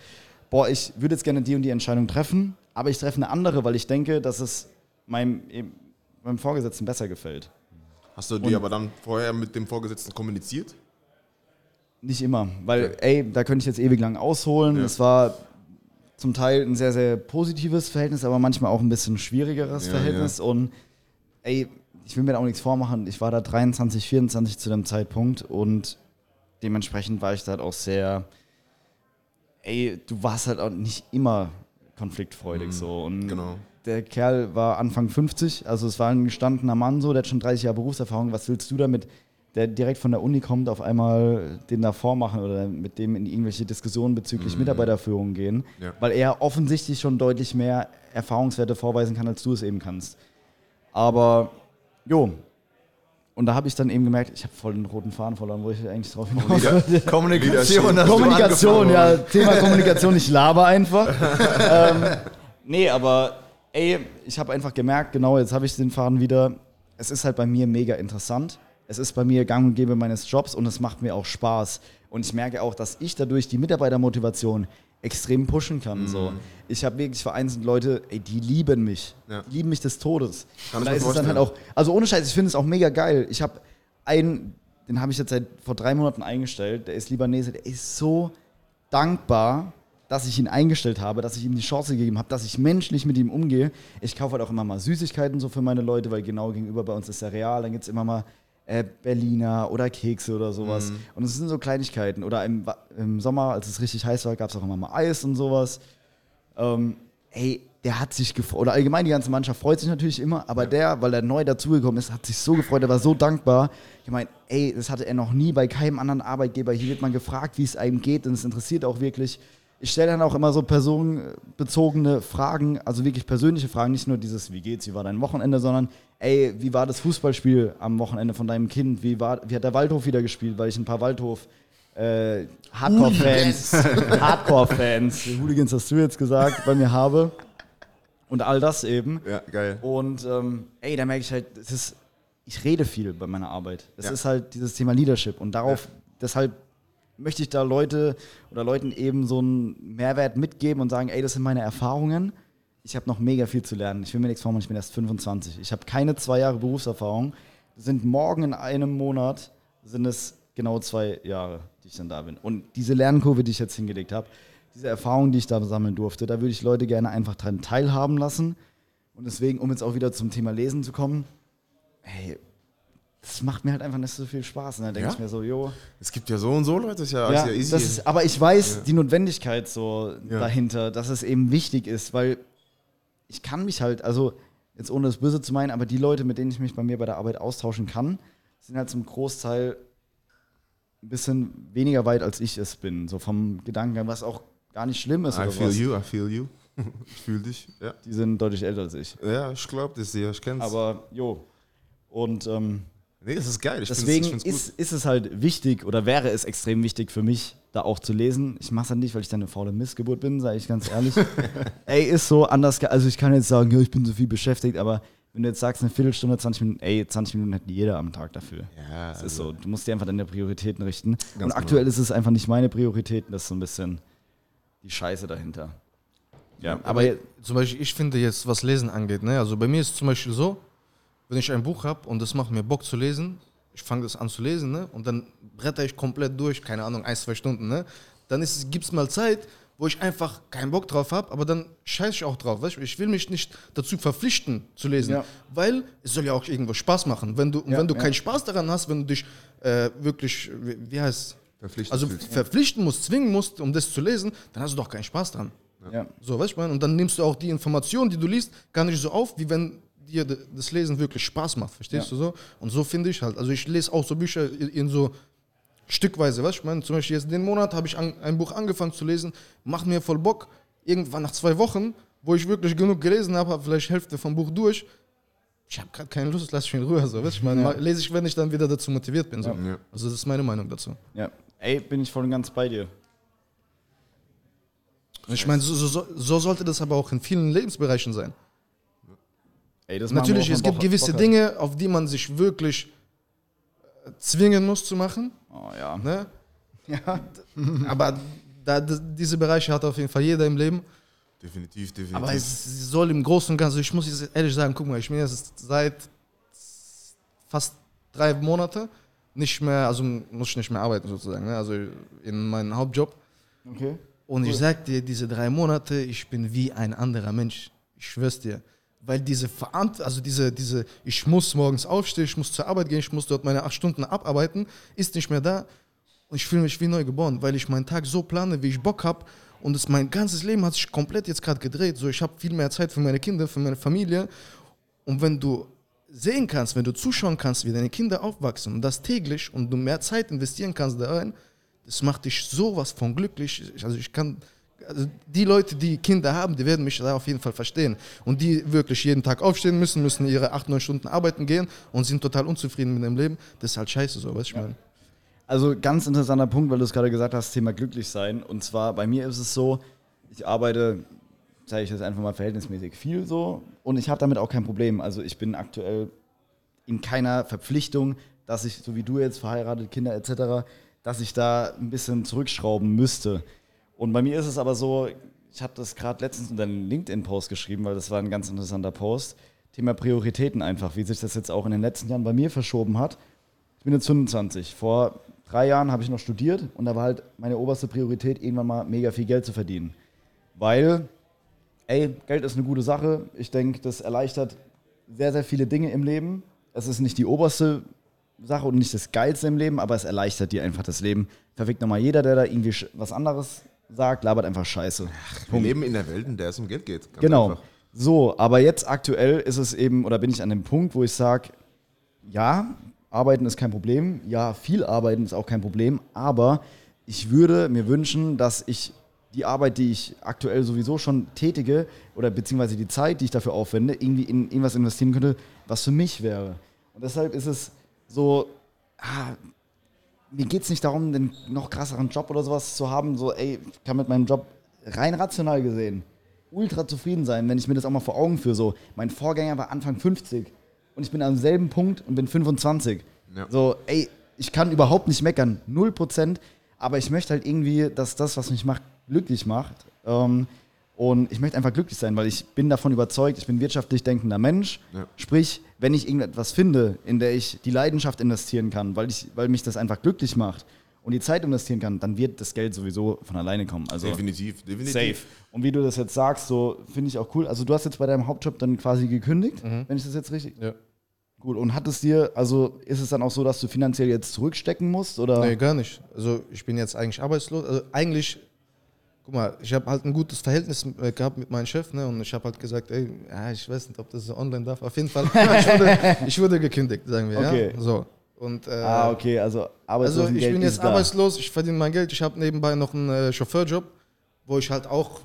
boah, ich würde jetzt gerne die und die Entscheidung treffen, aber ich treffe eine andere, weil ich denke, dass es meinem, meinem Vorgesetzten besser gefällt. Hast du die aber dann vorher mit dem Vorgesetzten kommuniziert? Nicht immer, weil, ey, da könnte ich jetzt ewig lang ausholen. Ja. Es war zum Teil ein sehr, sehr positives Verhältnis, aber manchmal auch ein bisschen schwierigeres Ja, Verhältnis. Und, ey, ich will mir da auch nichts vormachen. Ich war da 23, 24 zu dem Zeitpunkt und dementsprechend war ich da halt auch sehr, ey, du warst halt auch nicht immer konfliktfreudig so. Und genau. Der Kerl war Anfang 50, also es war ein gestandener Mann so, der hat schon 30 Jahre Berufserfahrung. Was willst du damit, der direkt von der Uni kommt, auf einmal den da vormachen oder mit dem in irgendwelche Diskussionen bezüglich Mitarbeiterführung gehen? Ja. Weil er offensichtlich schon deutlich mehr Erfahrungswerte vorweisen kann, als du es eben kannst. Aber, jo. Und da habe ich dann eben gemerkt, ich habe voll den roten Faden verloren, wo ich eigentlich drauf hinaus wollte. Kommunikation. Kommunikation, ja, Thema Kommunikation, ich laber einfach. ähm, nee, aber ey, ich habe einfach gemerkt, genau, jetzt habe ich den Faden wieder. Es ist halt bei mir mega interessant. Es ist bei mir gang und gäbe meines Jobs und es macht mir auch Spaß. Und ich merke auch, dass ich dadurch die Mitarbeitermotivation extrem pushen kann. So. Ich habe wirklich vereinzelt Leute, ey, die lieben mich. Ja. Die lieben mich des Todes. Kann Und da ist es dann halt auch, also ohne Scheiß, ich finde es auch mega geil. Ich habe einen, den habe ich jetzt seit vor drei Monaten eingestellt, der ist Libanese, der ist so dankbar, dass ich ihn eingestellt habe, dass ich ihm die Chance gegeben habe, dass ich menschlich mit ihm umgehe. Ich kaufe halt auch immer mal Süßigkeiten so für meine Leute, weil genau gegenüber bei uns ist der Real, dann gibt es immer mal äh, Berliner oder Kekse oder sowas. Und es sind so Kleinigkeiten. Oder im, im Sommer, als es richtig heiß war, gab es auch immer mal Eis und sowas. Ähm, ey, der hat sich gefreut, oder allgemein die ganze Mannschaft freut sich natürlich immer, aber der, weil er neu dazugekommen ist, hat sich so gefreut, er war so dankbar. Ich meine, ey, das hatte er noch nie bei keinem anderen Arbeitgeber. Hier wird man gefragt, wie es einem geht und es interessiert auch wirklich. Ich stelle dann auch immer so personenbezogene Fragen, also wirklich persönliche Fragen, nicht nur dieses, wie geht's, wie war dein Wochenende, sondern, ey, wie war das Fußballspiel am Wochenende von deinem Kind? Wie, war, wie hat der Waldhof wieder gespielt? Weil ich ein paar Waldhof äh, Hardcore-Fans, Hardcore-Fans, Hooligans hast du jetzt gesagt, bei mir habe. Und all das eben. Ja, geil. Und ähm, ey, da merke ich halt, es ist, ich rede viel bei meiner Arbeit. Es Ja. ist halt dieses Thema Leadership. Und darauf, deshalb möchte ich da Leute oder Leuten eben so einen Mehrwert mitgeben und sagen, ey, das sind meine Erfahrungen. Ich habe noch mega viel zu lernen. Ich will mir nichts vormachen, ich bin erst 25. Ich habe keine zwei Jahre Berufserfahrung. Sind morgen in einem Monat, sind es genau zwei Jahre, die ich dann da bin. Und diese Lernkurve, die ich jetzt hingelegt habe, diese Erfahrung, die ich da sammeln durfte, da würde ich Leute gerne einfach dran teilhaben lassen. Und deswegen, um jetzt auch wieder zum Thema Lesen zu kommen, hey, das macht mir halt einfach nicht so viel Spaß. Und dann denke Ja? ich mir so, jo, Es gibt ja so und so Leute, ist ja, ja, ist ja easy. ist, aber ich weiß die Notwendigkeit so Ja. dahinter, dass es eben wichtig ist, weil ich kann mich halt, also jetzt ohne das Böse zu meinen, aber die Leute, mit denen ich mich bei mir bei der Arbeit austauschen kann, sind halt zum Großteil ein bisschen weniger weit, als ich es bin. So vom Gedanken, was auch gar nicht schlimm ist I feel was. you, I feel you. ich fühle dich. Ja, Die sind deutlich älter als ich. ja ich glaube das ja, ich kenn's. Aber jo. Und ähm, nee, das ist geil. Ich find's- Deswegen ich find's gut. ist, ist es halt wichtig oder wäre es extrem wichtig für mich, da auch zu lesen. Ich mache es halt nicht, weil ich dann eine faule Missgeburt bin, sage ich ganz ehrlich. ey, ist so anders. Also ich kann jetzt sagen, ja, ich bin so viel beschäftigt, aber wenn du jetzt sagst, eine Viertelstunde, 20 Minuten, ey, 20 Minuten hat jeder am Tag dafür. Ja, Das ist also- so. Du musst dir einfach deine Prioritäten richten. Und genau. aktuell ist es einfach nicht meine Prioritäten, das ist so ein bisschen die Scheiße dahinter. Ja, aber, Aber zum Beispiel, ich finde jetzt, was Lesen angeht, ne? also bei mir ist zum Beispiel so, wenn ich ein Buch habe und es macht mir Bock zu lesen, ich fange das an zu lesen ne? und dann bretter ich komplett durch, keine Ahnung, ein, zwei Stunden, ne? dann gibt es mal Zeit, wo ich einfach keinen Bock drauf habe, aber dann scheiße ich auch drauf. Weißt? du? Ich will mich nicht dazu verpflichten zu lesen, Ja. weil es soll ja auch irgendwo Spaß machen. Wenn du, und Ja, wenn du ja. keinen Spaß daran hast, wenn du dich äh, wirklich, wie, wie heißt Verpflichtet also fühlst. verpflichten musst, zwingen musst, um das zu lesen, dann hast du doch keinen Spaß dran. ja. So, weißt du, ich meine? Und dann nimmst du auch die Informationen, die du liest, gar nicht so auf, wie wenn dir das Lesen wirklich Spaß macht, verstehst Ja. du so? Und so finde ich halt. Also ich lese auch so Bücher in, so stückweise, weißt du, ich meine? Zum Beispiel jetzt den Monat habe ich an, ein Buch angefangen zu lesen, macht mir voll Bock. Irgendwann nach zwei Wochen, wo ich wirklich genug gelesen habe, habe vielleicht Hälfte vom Buch durch. Ich habe gerade keine Lust, lass mich in Ruhe. So, weißt du, ich meine, Ja. lese ich, wenn ich dann wieder dazu motiviert bin. So. Ja. Also das ist meine Meinung dazu. ja. Ey, bin ich voll und ganz bei dir. Ich meine, so, so- so sollte das aber auch in vielen Lebensbereichen sein. Ey, Natürlich, es gibt Bock- gewisse Bock. Dinge, auf die man sich wirklich äh, zwingen muss zu machen. Oh ja. Ne? ja. Aber da, diese Bereiche hat auf jeden Fall jeder im Leben. Definitiv, definitiv. Aber es soll im Großen und Ganzen, ich muss jetzt ehrlich sagen, guck mal, ich bin jetzt seit fast drei Monate nicht mehr, also muss ich nicht mehr arbeiten sozusagen, ne? also in meinem Hauptjob. Okay. Und ich sag dir, diese drei Monate, ich bin wie ein anderer Mensch. Ich schwör's dir. Weil diese Verantwortung, also diese, diese, ich muss morgens aufstehen, ich muss zur Arbeit gehen, ich muss dort meine acht Stunden abarbeiten, ist nicht mehr da. Und ich fühle mich wie neu geboren, weil ich meinen Tag so plane, wie ich Bock habe. Und es, mein ganzes Leben hat sich komplett jetzt gerade gedreht. So, ich habe viel mehr Zeit für meine Kinder, für meine Familie. Und wenn du sehen kannst, wenn du zuschauen kannst, wie deine Kinder aufwachsen und das täglich und du mehr Zeit investieren kannst da rein, das macht dich sowas von glücklich. Also ich kann, also die Leute, die Kinder haben, die werden mich da auf jeden Fall verstehen. Und die wirklich jeden Tag aufstehen müssen, müssen ihre acht, neun Stunden arbeiten gehen und sind total unzufrieden mit ihrem Leben. Das ist halt scheiße so, du, ich meine. Also ganz interessanter Punkt, weil du es gerade gesagt hast, Thema glücklich sein. Und zwar bei mir ist es so, ich arbeite, sage ich jetzt einfach mal verhältnismäßig viel so und ich habe damit auch kein Problem. Also ich bin aktuell in keiner Verpflichtung, dass ich, so wie du jetzt, verheiratet, Kinder etc., dass ich da ein bisschen zurückschrauben müsste. Und bei mir ist es aber so, ich habe das gerade letztens unter einen LinkedIn-Post geschrieben, weil das war ein ganz interessanter Post. Thema Prioritäten einfach, wie sich das jetzt auch in den letzten Jahren bei mir verschoben hat. Ich bin jetzt 25. Vor drei Jahren habe ich noch studiert und da war halt meine oberste Priorität, irgendwann mal mega viel Geld zu verdienen. Weil, ey, Geld ist eine gute Sache. Ich denke, das erleichtert sehr, sehr viele Dinge im Leben. Es ist nicht die oberste Sache und nicht das Geilste im Leben, aber es erleichtert dir einfach das Leben. Verfickt nochmal jeder, der da irgendwie was anderes sagt, labert einfach Scheiße. Wir leben in der Welt, in der es um Geld geht. Ganz Genau. einfach. So, aber jetzt aktuell ist es eben, oder bin ich an dem Punkt, wo ich sage, ja, arbeiten ist kein Problem, ja, viel arbeiten ist auch kein Problem, aber ich würde mir wünschen, dass ich die Arbeit, die ich aktuell sowieso schon tätige, oder beziehungsweise die Zeit, die ich dafür aufwende, irgendwie in irgendwas investieren könnte, was für mich wäre. Und deshalb ist es so, ah, mir geht es nicht darum, den noch krasseren Job oder sowas zu haben. So, ey, ich kann mit meinem Job rein rational gesehen ultra zufrieden sein, wenn ich mir das auch mal vor Augen führe. So, mein Vorgänger war Anfang 50 und ich bin am selben Punkt und bin 25. Ja. So, ey, ich kann überhaupt nicht meckern, 0%, aber ich möchte halt irgendwie, dass das, was mich macht, glücklich macht. Ähm, und ich möchte einfach glücklich sein, weil ich bin davon überzeugt, ich bin ein wirtschaftlich denkender Mensch. Ja. Sprich, wenn ich irgendetwas finde, in der ich die Leidenschaft investieren kann, weil, ich, weil mich das einfach glücklich macht und die Zeit investieren kann, dann wird das Geld sowieso von alleine kommen. Also Definitiv, definitiv. safe. Und wie du das jetzt sagst, so finde ich auch cool. Also du hast jetzt bei deinem Hauptjob dann quasi gekündigt, wenn ich das jetzt richtig. Ja. Gut. Und hat es dir, also ist es dann auch so, dass du finanziell jetzt zurückstecken musst oder? Nee, gar nicht. Also ich bin jetzt eigentlich arbeitslos. Also eigentlich, guck mal, ich habe halt ein gutes Verhältnis äh, gehabt mit meinem Chef, ne? Und ich habe halt gesagt, ey, ja, ich weiß nicht, ob das online darf. Auf jeden Fall, ich wurde, ich wurde gekündigt, sagen wir, Okay. ja. So. Und, äh, Ah, okay, also also ich bin jetzt da. arbeitslos, ich verdiene mein Geld, ich habe nebenbei noch einen äh, Chauffeurjob, wo ich halt auch,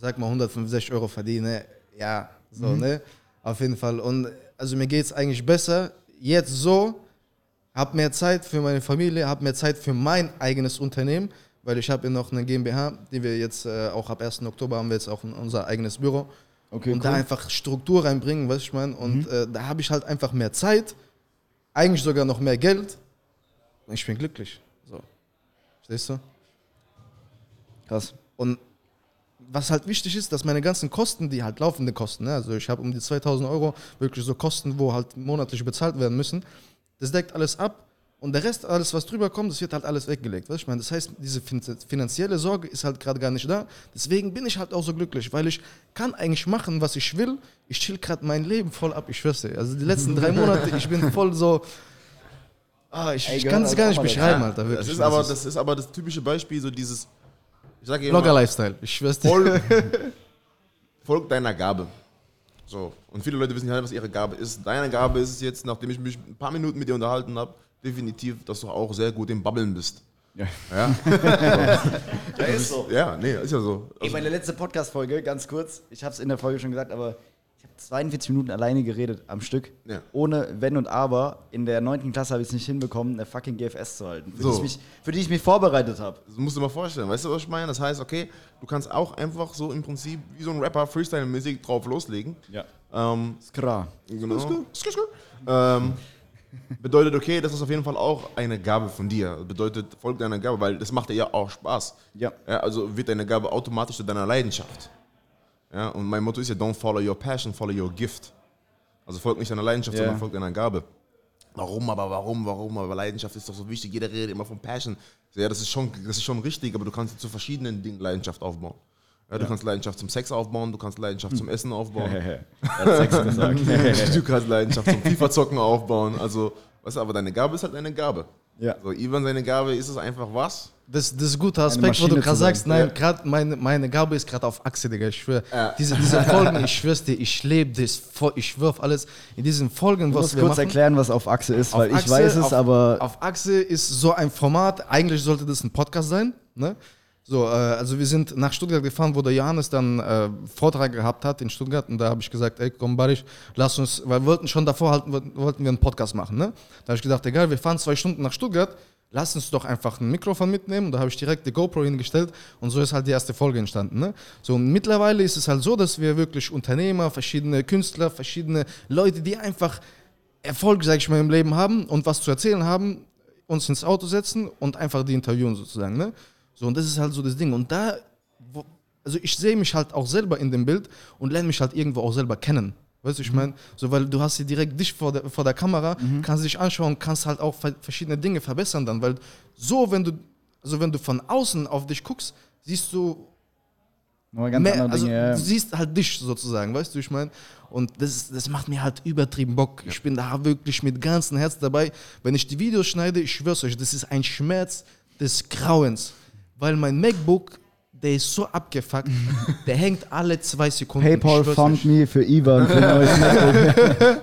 sag mal, 165 Euro verdiene. Ja, so, Mhm. ne? Auf jeden Fall. Und also mir geht es eigentlich besser. Jetzt so, habe mehr Zeit für meine Familie, habe mehr Zeit für mein eigenes Unternehmen, weil ich habe ja noch eine GmbH, die wir jetzt äh, auch ab 1. Oktober haben wir jetzt auch unser eigenes Büro. Okay, und cool. Mhm. da einfach Struktur reinbringen, weißt du, ich meine. Und äh, da habe ich halt einfach mehr Zeit, eigentlich sogar noch mehr Geld. Und ich bin glücklich. So. Verstehst du? Krass. Und was halt wichtig ist, dass meine ganzen Kosten, die halt laufende Kosten, ne, also ich habe um die 2000 Euro wirklich so Kosten, wo halt monatlich bezahlt werden müssen, das deckt alles ab und der Rest, alles was drüber kommt, das wird halt alles weggelegt. Weißt ich meine, das heißt, diese fin- finanzielle Sorge ist halt gerade gar nicht da. Deswegen bin ich halt auch so glücklich, weil ich kann eigentlich machen, was ich will. Ich chill gerade mein Leben voll ab, ich schwör's dir. Also die letzten drei Monate, ich bin voll so. Ah, ich Ey, ich kann es halt gar nicht beschreiben, Alter. Wirklich. Das ist, aber, das ist aber das typische Beispiel, so dieses, ich sage immer, Blogger-Lifestyle, ich schwör's dir. folg, folg deiner Gabe. So. Und viele Leute wissen nicht, was ihre Gabe ist. Deine Gabe ist es jetzt, nachdem ich mich ein paar Minuten mit dir unterhalten habe, definitiv, dass du auch sehr gut im Babbeln bist. Ja. Ja, Ja, ist so. ja nee, ist ja so. Ey, meine letzte Podcast-Folge, ganz kurz, ich habe es in der Folge schon gesagt, aber ich habe 42 Minuten alleine geredet am Stück. Ja. Ohne Wenn und Aber. In der 9. Klasse habe ich es nicht hinbekommen, eine fucking GFS zu halten. Für, So. die, ich mich, für die ich mich vorbereitet habe. Das musst du dir mal vorstellen. Weißt du, was ich meine? Das heißt, okay, du kannst auch einfach so im Prinzip wie so ein Rapper Freestyle-mäßig drauf loslegen. Ja. Ähm, Skra. Genau. Skr, skr. Ähm, bedeutet, okay, das ist auf jeden Fall auch eine Gabe von dir. Bedeutet, folg deiner Gabe, weil das macht dir ja auch Spaß. Ja. ja. Also wird deine Gabe automatisch zu deiner Leidenschaft. Ja, und mein Motto ist ja, don't follow your passion, follow your gift. Also folg nicht deiner Leidenschaft, Ja. sondern folg deiner Gabe. Warum, aber warum, warum? Aber Leidenschaft ist doch so wichtig. Jeder redet immer von Passion. Ja, das ist schon, das ist schon richtig, aber du kannst zu verschiedenen Dingen Leidenschaft aufbauen. Ja, du kannst Leidenschaft zum Sex aufbauen, du kannst Leidenschaft zum Essen aufbauen. er hat Sex gesagt. du kannst Leidenschaft zum FIFA-Zocken aufbauen. Also, weißt du, aber deine Gabe ist halt eine Gabe. Ja. So, Ivan, seine Gabe ist es einfach was? Das, das ist ein guter Aspekt, wo du gerade sagst, nein, Ja. gerade meine, meine Gabe ist gerade auf Achse, Digga. Ich schwöre. Ja. Diese, diese Folgen, ich schwör's dir, ich lebe das, ich wirf alles in diesen Folgen, Du was musst wir kurz machen. erklären, was auf Achse ist, Auf weil ich Achse, weiß es, auf, aber Auf Achse ist so ein Format, eigentlich sollte das ein Podcast sein. Ne? So, äh, also wir sind nach Stuttgart gefahren, wo der Johannes dann äh, Vortrag gehabt hat in Stuttgart und da habe ich gesagt, ey komm Barisch, lass uns, weil wir wollten schon davor halten, wollten, wir einen Podcast machen. Ne? Da habe ich gedacht, egal, wir fahren zwei Stunden nach Stuttgart, lass uns doch einfach ein Mikrofon mitnehmen und da habe ich direkt die GoPro hingestellt und so ist halt die erste Folge entstanden. Ne? So und mittlerweile ist es halt so, dass wir wirklich Unternehmer, verschiedene Künstler, verschiedene Leute, die einfach Erfolg, sag ich mal, im Leben haben und was zu erzählen haben, uns ins Auto setzen und einfach die interviewen sozusagen. Ne? So, und das ist halt so das Ding. Und da, wo, also ich sehe mich halt auch selber in dem Bild und lerne mich halt irgendwo auch selber kennen. Weißt du, ich meine, so weil du hast sie direkt dich vor der, vor der Kamera, kannst dich anschauen, kannst halt auch ver- verschiedene Dinge verbessern dann, weil so, wenn du, also wenn du von außen auf dich guckst, siehst du mehr, andere also Dinge. ja. du siehst halt dich sozusagen, weißt du, ich meine, und das, das macht mir halt übertrieben Bock. Ich bin da wirklich mit ganzem Herz dabei. Wenn ich die Videos schneide, ich schwör's euch, das ist ein Schmerz des Grauens, weil mein MacBook, der ist so abgefuckt, der hängt alle zwei Sekunden. PayPal fund me für Ivan für neues.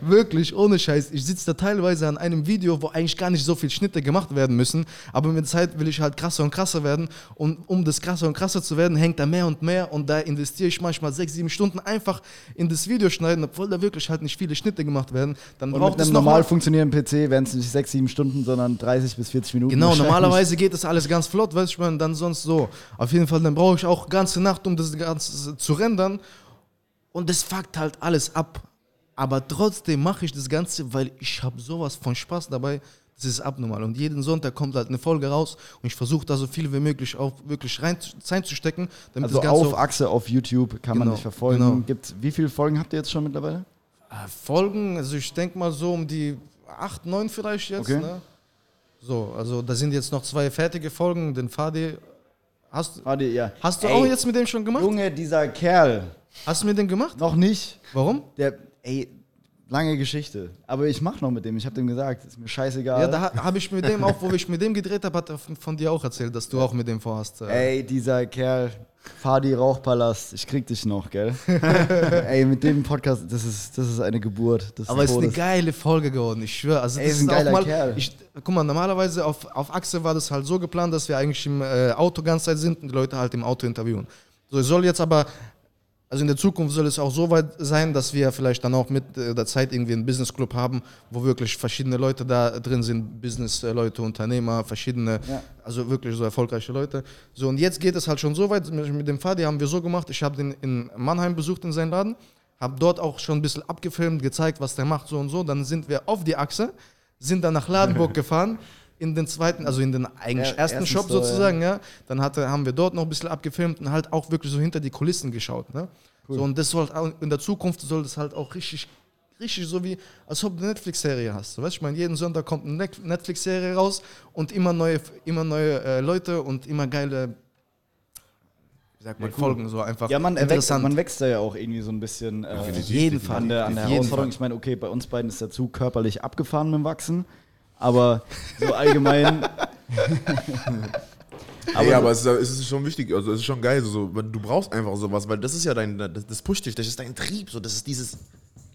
Wirklich, ohne Scheiß. Ich sitze da teilweise an einem Video, wo eigentlich gar nicht so viel Schnitte gemacht werden müssen, aber mit der Zeit will ich halt krasser und krasser werden und um das krasser und krasser zu werden, hängt da mehr und mehr und da investiere ich manchmal sechs, sieben Stunden einfach in das Video schneiden, obwohl da wirklich halt nicht viele Schnitte gemacht werden. Dann Und braucht mit einem normal mal funktionierenden PC wären es nicht 6, 7 Stunden, sondern 30 bis 40 Minuten. Genau, normalerweise geht das alles ganz flott, weißt du, ich meine, dann sonst so. Auf jeden Fall, dann brauche ich auch ganze Nacht, um das Ganze zu rendern. Und das fuckt halt alles ab. Aber trotzdem mache ich das Ganze, weil ich habe sowas von Spaß dabei. Das ist abnormal. Und jeden Sonntag kommt halt eine Folge raus und ich versuche da so viel wie möglich auch wirklich rein reinzustecken, damit Also das Ganze auf Achse auf YouTube kann man Genau, dich verfolgen. genau. Gibt's, wie viele Folgen habt ihr jetzt schon mittlerweile? Äh, Folgen, also ich denke mal so um die acht, neun vielleicht jetzt. Okay. Ne? So, also da sind jetzt noch zwei fertige Folgen. Den Fadi, hast, Warte, ja. hast du Ey, auch jetzt mit dem schon gemacht? Junge, dieser Kerl. Hast du mit dem gemacht? Noch nicht. Warum? Der, ey, lange Geschichte. Aber ich mach noch mit dem. Ich hab dem gesagt, ist mir scheißegal. Ja, da ha- habe ich mit dem auch, wo ich mit dem gedreht habe, hat er von dir auch erzählt, dass du auch mit dem vorhast. Äh, Ey, dieser Kerl, Fadi Rauchpalast, ich krieg dich noch, gell? Ey, mit dem Podcast, das ist, das ist eine Geburt. aber es ist eine geile Folge geworden, ich schwöre. Also Ey, das ist ein auch geiler mal, Kerl. Ich, guck mal, normalerweise auf, auf Achse war das halt so geplant, dass wir eigentlich im äh, Auto ganze Zeit sind und die Leute halt im Auto interviewen. So, es soll jetzt aber, also in der Zukunft soll es auch so weit sein, dass wir vielleicht dann auch mit äh, der Zeit irgendwie einen Business Club haben, wo wirklich verschiedene Leute da drin sind, Business-Leute, Unternehmer, verschiedene, Ja. also wirklich so erfolgreiche Leute. So, und jetzt geht es halt schon so weit, mit mit dem Fadi haben wir so gemacht, ich habe den in Mannheim besucht in seinen Laden, habe dort auch schon ein bisschen abgefilmt, gezeigt, was der macht, so und so. Dann sind wir auf die Achse, sind dann nach Ladenburg gefahren, in den zweiten, also in den eigentlich Ja, ersten ersten Shop Store, sozusagen, ja. Dann hatte, haben wir dort noch ein bisschen abgefilmt und halt auch wirklich so hinter die Kulissen geschaut, ne? So, und das soll auch, in der Zukunft soll das halt auch richtig, richtig so wie, als ob du eine Netflix-Serie hast. So, weißt du, ich meine, jeden Sonntag kommt eine Net- Netflix-Serie raus und immer neue, immer neue äh, Leute und immer geile, wie sagt man, Folgen, so einfach Ja, man, erwächst, interessant. man wächst da ja auch irgendwie so ein bisschen äh, jeden an der, an der Herausforderung. Fall. Ich meine, okay, bei uns beiden ist der Zug körperlich abgefahren mit dem Wachsen, aber so allgemein. Aber, ja, aber es, ist, es ist schon wichtig, also es ist schon geil, so, du brauchst einfach sowas, weil das ist ja dein, das, das pusht dich, das ist dein Trieb, so, das ist dieses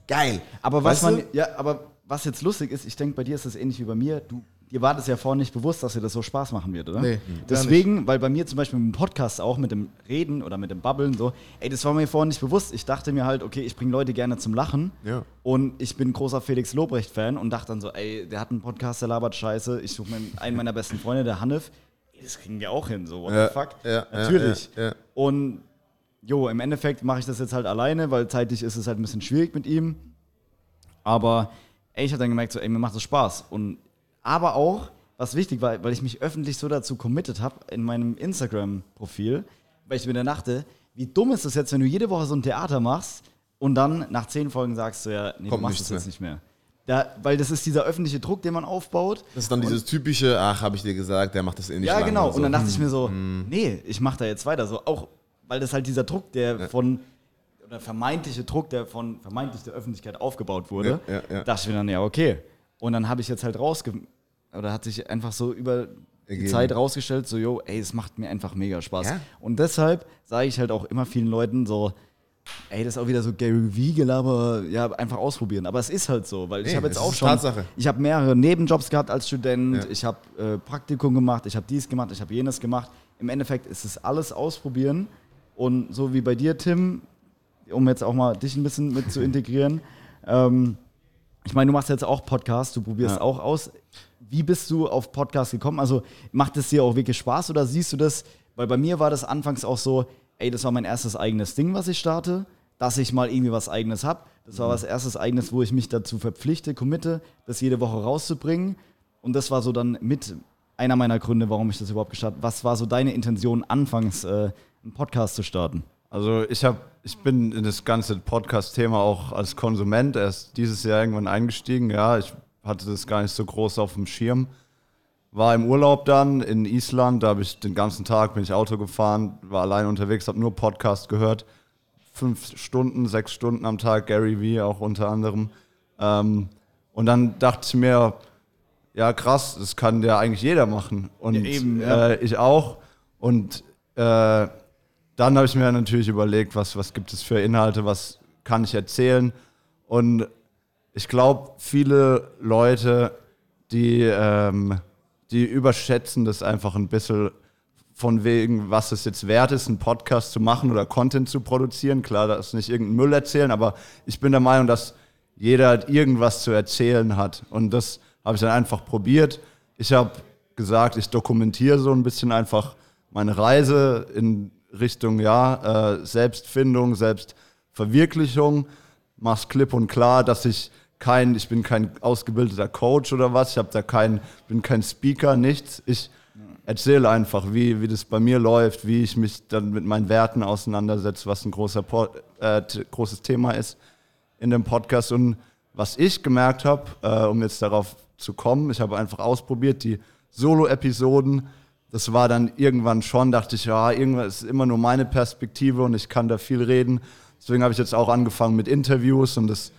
geil. Aber was Weißt man, du? ja, aber was jetzt lustig ist, ich denke, bei dir ist das ähnlich wie bei mir. Du, dir war das ja vorher nicht bewusst, dass dir das so Spaß machen wird, oder? Nee, gar Deswegen, weil bei mir zum Beispiel mit dem Podcast auch mit dem Reden oder mit dem Babbeln so, ey, das war mir vorher nicht bewusst. Ich dachte mir halt, okay, ich bringe Leute gerne zum Lachen. Ja. Und ich bin großer Felix Lobrecht-Fan und dachte dann so, ey, der hat einen Podcast, der labert Scheiße. Ich suche mir einen meiner besten Freunde, der Hanif. Ey, das kriegen wir auch hin, so, what Ja, the fuck? ja, Natürlich. Und jo, im Endeffekt mache ich das jetzt halt alleine, weil zeitlich ist es halt ein bisschen schwierig mit ihm. Aber ey, ich habe dann gemerkt, so, ey, mir macht das Spaß. Und aber auch, was wichtig war, weil ich mich öffentlich so dazu committed habe in meinem Instagram-Profil, weil ich mir dann dachte, wie dumm ist das jetzt, wenn du jede Woche so ein Theater machst und dann nach zehn Folgen sagst du ja, nee, Kommt du machst das jetzt nicht mehr. Da, weil das ist dieser öffentliche Druck, den man aufbaut. Das ist dann dieses typische, ach, habe ich dir gesagt, der macht das eh nicht Ja, genau. oder Und dann so. dachte ich mir so, Hm. nee, ich mache da jetzt weiter. So auch, weil das halt dieser Druck, der Ja. von oder vermeintliche Druck, der von vermeintlich der Öffentlichkeit aufgebaut wurde, ja, ja. dachte ich mir dann, ja, okay. Und dann habe ich jetzt halt rausge... Oder hat sich einfach so über die. Zeit rausgestellt, so, yo, ey, es macht mir einfach mega Spaß. Ja. Und deshalb sage ich halt auch immer vielen Leuten so, ey, das ist auch wieder so Gary V-Gelaber, ja, einfach ausprobieren. Aber es ist halt so, weil ich habe jetzt auch schon, Tatsache. ich habe mehrere Nebenjobs gehabt als Student, Ja. ich habe äh, Praktikum gemacht, ich habe dies gemacht, ich habe jenes gemacht. Im Endeffekt ist es alles ausprobieren und so wie bei dir, Tim, um jetzt auch mal dich ein bisschen mit zu integrieren. Ähm, ich meine, du machst jetzt auch Podcast, du probierst Ja. auch aus. Wie bist du auf Podcast gekommen? Also macht es dir auch wirklich Spaß oder siehst du das? Weil bei mir war das anfangs auch so, ey, das war mein erstes eigenes Ding, was ich starte, dass ich mal irgendwie was eigenes habe. Das war was erstes eigenes, wo ich mich dazu verpflichte, committe, das jede Woche rauszubringen. Und das war so dann mit einer meiner Gründe, warum ich das überhaupt gestartet habe. Was war so deine Intention, anfangs äh, einen Podcast zu starten? Also ich habe ich bin in das ganze Podcast-Thema auch als Konsument erst dieses Jahr irgendwann eingestiegen. Ja, ich hatte das gar nicht so groß auf dem Schirm. War im Urlaub dann in Island, da habe ich den ganzen Tag bin ich Auto gefahren, war allein unterwegs, habe nur Podcast gehört. Fünf Stunden, sechs Stunden am Tag, Gary Vee auch unter anderem. Ähm, und dann dachte ich mir, ja krass, das kann ja eigentlich jeder machen. Und Ja, eben, ja. Äh, ich auch. Und äh, dann habe ich mir natürlich überlegt, was, was gibt es für Inhalte, was kann ich erzählen. Und ich glaube, viele Leute, die, ähm, die überschätzen das einfach ein bisschen von wegen, was es jetzt wert ist, einen Podcast zu machen oder Content zu produzieren. Klar, das ist nicht irgendein Müll erzählen, aber ich bin der Meinung, dass jeder irgendwas zu erzählen hat. Und das habe ich dann einfach probiert. Ich habe gesagt, ich dokumentiere so ein bisschen einfach meine Reise in Richtung ja, äh, Selbstfindung, Selbstverwirklichung. Mach's klipp und klar, dass ich kein, ich bin kein ausgebildeter Coach oder was, ich habe da kein, bin kein Speaker, nichts. Ich erzähle einfach, wie, wie das bei mir läuft, wie ich mich dann mit meinen Werten auseinandersetze, was ein großer, äh, großes Thema ist in dem Podcast. Und was ich gemerkt habe, äh, um jetzt darauf zu kommen, ich habe einfach ausprobiert, die Solo-Episoden, das war dann irgendwann schon, dachte ich, ja, irgendwann ist immer nur meine Perspektive und ich kann da viel reden. Deswegen habe ich jetzt auch angefangen mit Interviews und das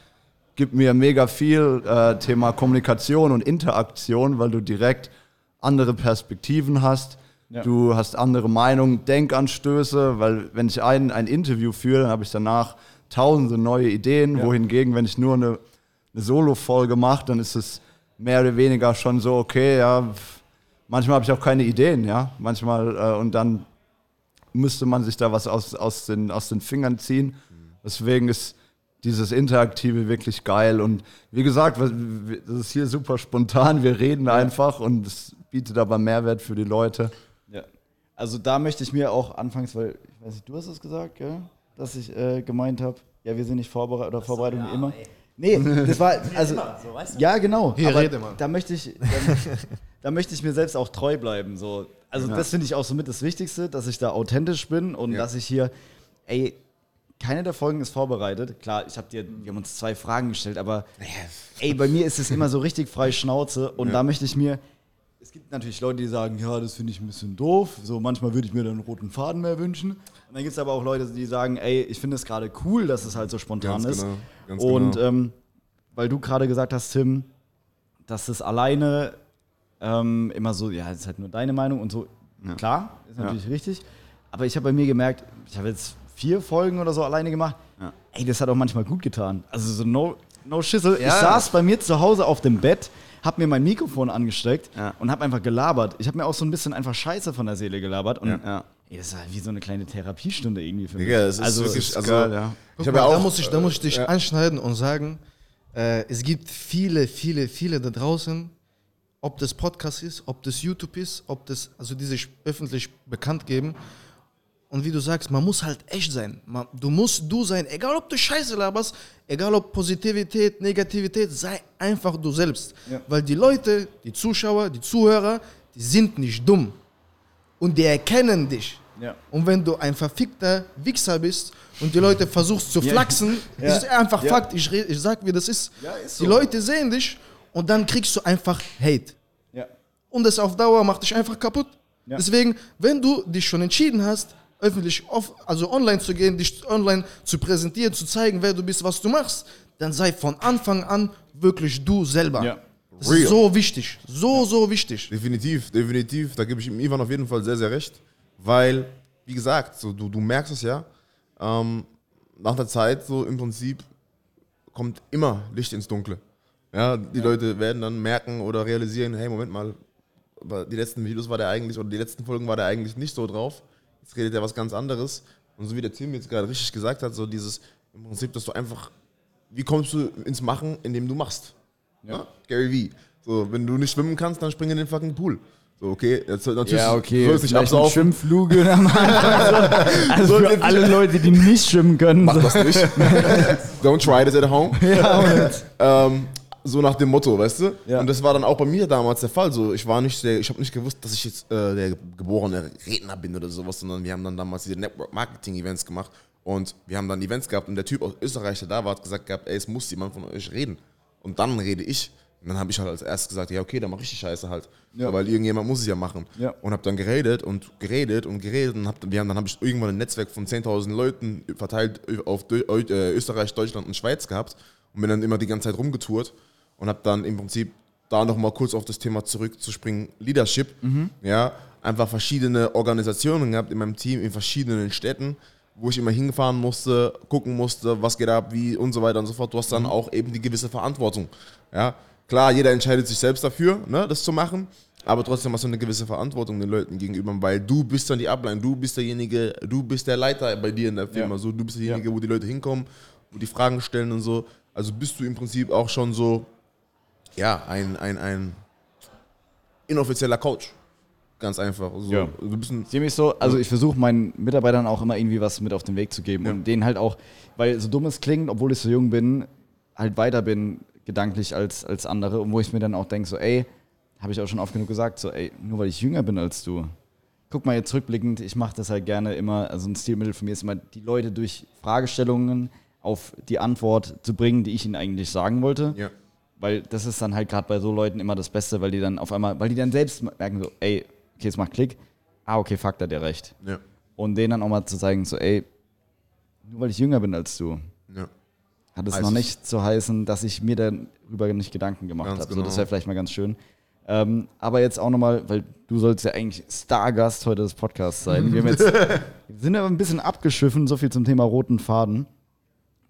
gibt mir mega viel äh, Thema Kommunikation und Interaktion, weil du direkt andere Perspektiven hast. Ja. Du hast andere Meinungen, Denkanstöße, weil wenn ich ein, ein Interview führe, dann habe ich danach tausende neue Ideen, Ja. wohingegen, wenn ich nur eine, eine Solo-Folge mache, dann ist es mehr oder weniger schon so, okay, ja, manchmal habe ich auch keine Ideen, ja, manchmal, äh, und dann müsste man sich da was aus, aus, den, aus den Fingern ziehen. Deswegen ist dieses Interaktive wirklich geil. Und wie gesagt, das ist hier super spontan. Wir reden einfach und es bietet aber Mehrwert für die Leute. Ja. Also da möchte ich mir auch anfangs, weil, ich weiß nicht, du hast es gesagt, gell? dass ich äh, gemeint habe, ja, wir sind nicht vorbereitet oder Vorbereitung wie ja, immer. ey. Nee, das war, also, immer so, weißt du? ja, genau. Hier, aber rede mal. Da möchte ich, da, da möchte ich mir selbst auch treu bleiben. So. Also das finde ich auch somit das Wichtigste, dass ich da authentisch bin und Ja. dass ich hier, ey, keine der Folgen ist vorbereitet. Klar, ich habe dir, wir haben uns zwei Fragen gestellt, aber ey, bei mir ist es immer so richtig frei Schnauze und da möchte ich mir, es gibt natürlich Leute, die sagen, ja, das finde ich ein bisschen doof. So manchmal würde ich mir dann einen roten Faden mehr wünschen. Und dann gibt es aber auch Leute, die sagen, ey, ich finde es gerade cool, dass es halt so spontan Ganz ist. genau, ganz und genau. ähm, weil du gerade gesagt hast, Tim, dass es alleine ähm, immer so, ja, das ist halt nur deine Meinung und so. Klar, ist natürlich richtig. Aber ich habe bei mir gemerkt, ich habe jetzt vier Folgen oder so alleine gemacht. Ja. Ey, das hat auch manchmal gut getan. Also so no, no schissel. Ich Ja. saß bei mir zu Hause auf dem Bett, hab mir mein Mikrofon angesteckt Ja. und hab einfach gelabert. Ich habe mir auch so ein bisschen einfach Scheiße von der Seele gelabert. Und Ja. ey, das war wie so eine kleine Therapiestunde irgendwie für mich. Digga, es ist also, wirklich, also, geil, ja. ich habe ja mal, auch, da muss ich, da muss ich dich äh, anschneiden und sagen, äh, es gibt viele, viele, viele da draußen, ob das Podcast ist, ob das YouTube ist, ob das, also die sich öffentlich bekannt geben. Und wie du sagst, man muss halt echt sein. Man, du musst du sein, egal ob du Scheiße laberst, egal ob Positivität, Negativität, sei einfach du selbst. Ja. Weil die Leute, die Zuschauer, die Zuhörer, die sind nicht dumm. Und die erkennen dich. Ja. Und wenn du ein verfickter Wichser bist und die Leute versuchst zu flachsen, Ja. ist einfach. Fakt. Ich, ich sag, wie das ist. Ist Die so. Leute sehen dich und dann kriegst du einfach Hate. Und das auf Dauer macht dich einfach kaputt. Deswegen, wenn du dich schon entschieden hast, öffentlich, off, also online zu gehen, dich online zu präsentieren, zu zeigen, wer du bist, was du machst, dann sei von Anfang an wirklich du selber. Ja. Das Real. ist so wichtig. So, so wichtig. Definitiv, definitiv. Da gebe ich ihm Ivan auf jeden Fall sehr, sehr recht. Weil, wie gesagt, so, du, du merkst es ja, ähm, nach der Zeit so im Prinzip kommt immer Licht ins Dunkle. Ja, die Leute werden dann merken oder realisieren, hey, Moment mal, die letzten Videos war der eigentlich, oder die letzten Folgen war der eigentlich nicht so drauf. Jetzt redet er was ganz anderes. Und so wie der Tim jetzt gerade richtig gesagt hat, so dieses, im Prinzip, dass du einfach, wie kommst du ins Machen, indem du machst? Ja. Gary V. So, wenn du nicht schwimmen kannst, dann spring in den fucking Pool. So, okay, jetzt natürlich Ja, okay. nicht vielleicht ein absaufen. Schimpffluge. am Anfang. also für alle Leute, die nicht schwimmen können. Mach das nicht. Don't try this at home. ähm, so nach dem Motto, weißt du? Ja. Und das war dann auch bei mir damals der Fall. So, ich war nicht der, ich habe nicht gewusst, dass ich jetzt äh, der geborene Redner bin oder sowas, sondern wir haben dann damals diese Network Marketing Events gemacht. Und wir haben dann Events gehabt und der Typ aus Österreich, der da war, hat gesagt gehabt, ey, es muss jemand von euch reden. Und dann rede ich. Und dann habe ich halt als erstes gesagt, ja, okay, dann mache ich die Scheiße halt. Ja. Weil irgendjemand muss es ja machen. Ja. Und habe dann geredet und geredet und geredet und hab, wir haben, dann habe ich irgendwann ein Netzwerk von 10.000 Leuten verteilt auf äh, Österreich, Deutschland und Schweiz gehabt und bin dann immer die ganze Zeit rumgetourt und habe dann im Prinzip da nochmal kurz auf das Thema zurückzuspringen, Leadership. Ja, einfach verschiedene Organisationen gehabt in meinem Team in verschiedenen Städten, wo ich immer hingefahren musste, gucken musste, was geht ab, wie und so weiter und so fort. Du hast dann auch eben die gewisse Verantwortung. Ja, klar, jeder entscheidet sich selbst dafür, ne, das zu machen. Aber trotzdem hast du eine gewisse Verantwortung den Leuten gegenüber, weil du bist dann die Ablein, du bist derjenige, du bist der Leiter bei dir in der Firma, Ja. so du bist derjenige, wo die Leute hinkommen, wo die Fragen stellen und so. Also bist du im Prinzip auch schon so, ja, ein, ein, ein inoffizieller Coach. Ganz einfach. So, Ja. Bist ein, Ich sehe mich so, also ich versuche meinen Mitarbeitern auch immer irgendwie was mit auf den Weg zu geben und denen halt auch, weil so dumm es klingt, obwohl ich so jung bin, halt weiter bin gedanklich als, als andere und wo ich mir dann auch denke, so ey, habe ich auch schon oft genug gesagt, so ey, nur weil ich jünger bin als du. Guck mal jetzt rückblickend, ich mache das halt gerne immer, also ein Stilmittel von mir ist immer, die Leute durch Fragestellungen auf die Antwort zu bringen, die ich ihnen eigentlich sagen wollte. ja. Weil das ist dann halt gerade bei so Leuten immer das Beste, weil die dann auf einmal, weil die dann selbst merken so, ey, okay, es macht Klick. Ah, okay, fuck, da hat der recht. Ja. Und denen dann auch mal zu zeigen, so, ey, nur weil ich jünger bin als du, Ja. hat es Heißt noch nicht zu heißen, dass ich mir darüber nicht Gedanken gemacht habe. So, genau. das wäre vielleicht mal ganz schön. Ähm, aber jetzt auch nochmal, weil du sollst ja eigentlich Stargast heute des Podcasts sein. Wir, haben jetzt, sind aber ein bisschen abgeschiffen, so viel zum Thema roten Faden.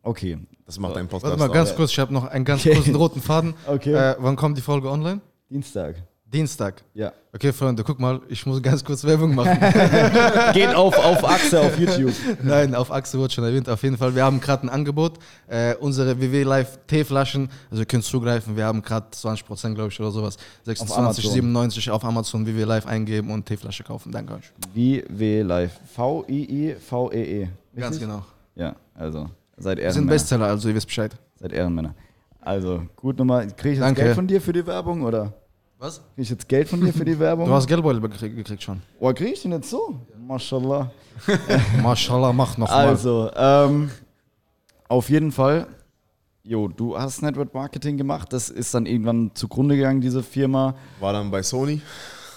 Okay. Das macht dein Podcast. Warte mal, ganz kurz, ich habe noch einen ganz Okay. kurzen roten Faden. Okay. Äh, wann kommt die Folge online? Dienstag. Dienstag. Ja. Okay, Freunde, guck mal, ich muss ganz kurz Werbung machen. Geht auf, auf Achse auf YouTube. Nein, auf Achse wurde schon erwähnt. Auf jeden Fall, wir haben gerade ein Angebot. Äh, unsere WW Live Teeflaschen, also ihr könnt zugreifen. Wir haben gerade 20%, glaube ich, oder sowas. 26, Amazon. 97 auf Amazon WW Live eingeben und Teeflasche kaufen. Danke euch. Wie W Live. V-I-I-V-E-E. Ganz Richtig? genau. Ja, also seid Wir sind Ehrenmänner. Bestseller, also ihr wisst Bescheid. Seid Ehrenmänner. Also, gut nochmal. Kriege ich jetzt Danke. Geld von dir für die Werbung oder? Was? Kriege ich jetzt Geld von dir für die Werbung? Du hast Geldbeutel gekriegt, gekriegt schon. Oh, kriege ich den jetzt so? Mashallah. Mashallah, mach noch mal. Also, ähm, auf jeden Fall. Jo, du hast Network Marketing gemacht. Das ist dann irgendwann zugrunde gegangen, diese Firma. War dann bei Sony,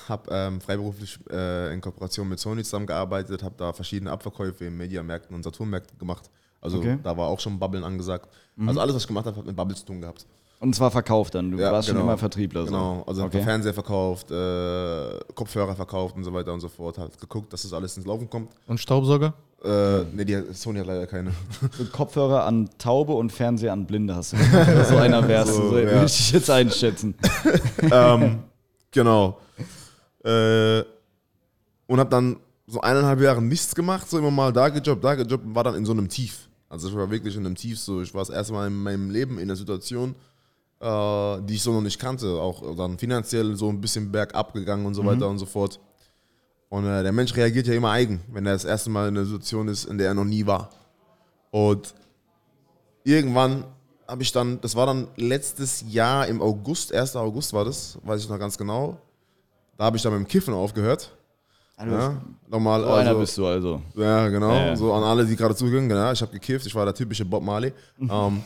habe ähm, freiberuflich äh, in Kooperation mit Sony zusammengearbeitet, habe da verschiedene Abverkäufe in Mediamärkten und Saturnmärkten gemacht. Also Okay. da war auch schon Bubbeln angesagt. Also alles, was ich gemacht habe, hat mit Bubble zu tun gehabt. Und zwar verkauft dann. Du warst schon immer Vertriebler. So. Genau, also hab okay. Fernseher verkauft, äh, Kopfhörer verkauft und so weiter und so fort. Hat geguckt, dass das alles ins Laufen kommt. Und Staubsauger? Äh, ne, die Sony hat leider keine. So Kopfhörer an Taube und Fernseher an Blinde hast du. so einer wärst du. So, So ja. würde ich dich jetzt einschätzen. ähm, genau. Äh, und habe dann so eineinhalb Jahre nichts gemacht, so immer mal da gejobbt, da gejobbt und war dann in so einem Tief. Also ich war wirklich in einem Tief, so ich war das erste Mal in meinem Leben in einer Situation, äh, die ich so noch nicht kannte, auch dann finanziell so ein bisschen bergab gegangen und so weiter und so fort. Und äh, der Mensch reagiert ja immer eigen, wenn er das erste Mal in einer Situation ist, in der er noch nie war. Und irgendwann habe ich dann, das war dann letztes Jahr im August, 1. August war das, weiß ich noch ganz genau. Da habe ich dann mit dem Kiffen aufgehört. Ja, nochmal, So einer also, bist du also. ja, genau. Ja, ja. So an alle, die gerade zuhören, genau. Ich habe gekifft, ich war der typische Bob Marley. ähm,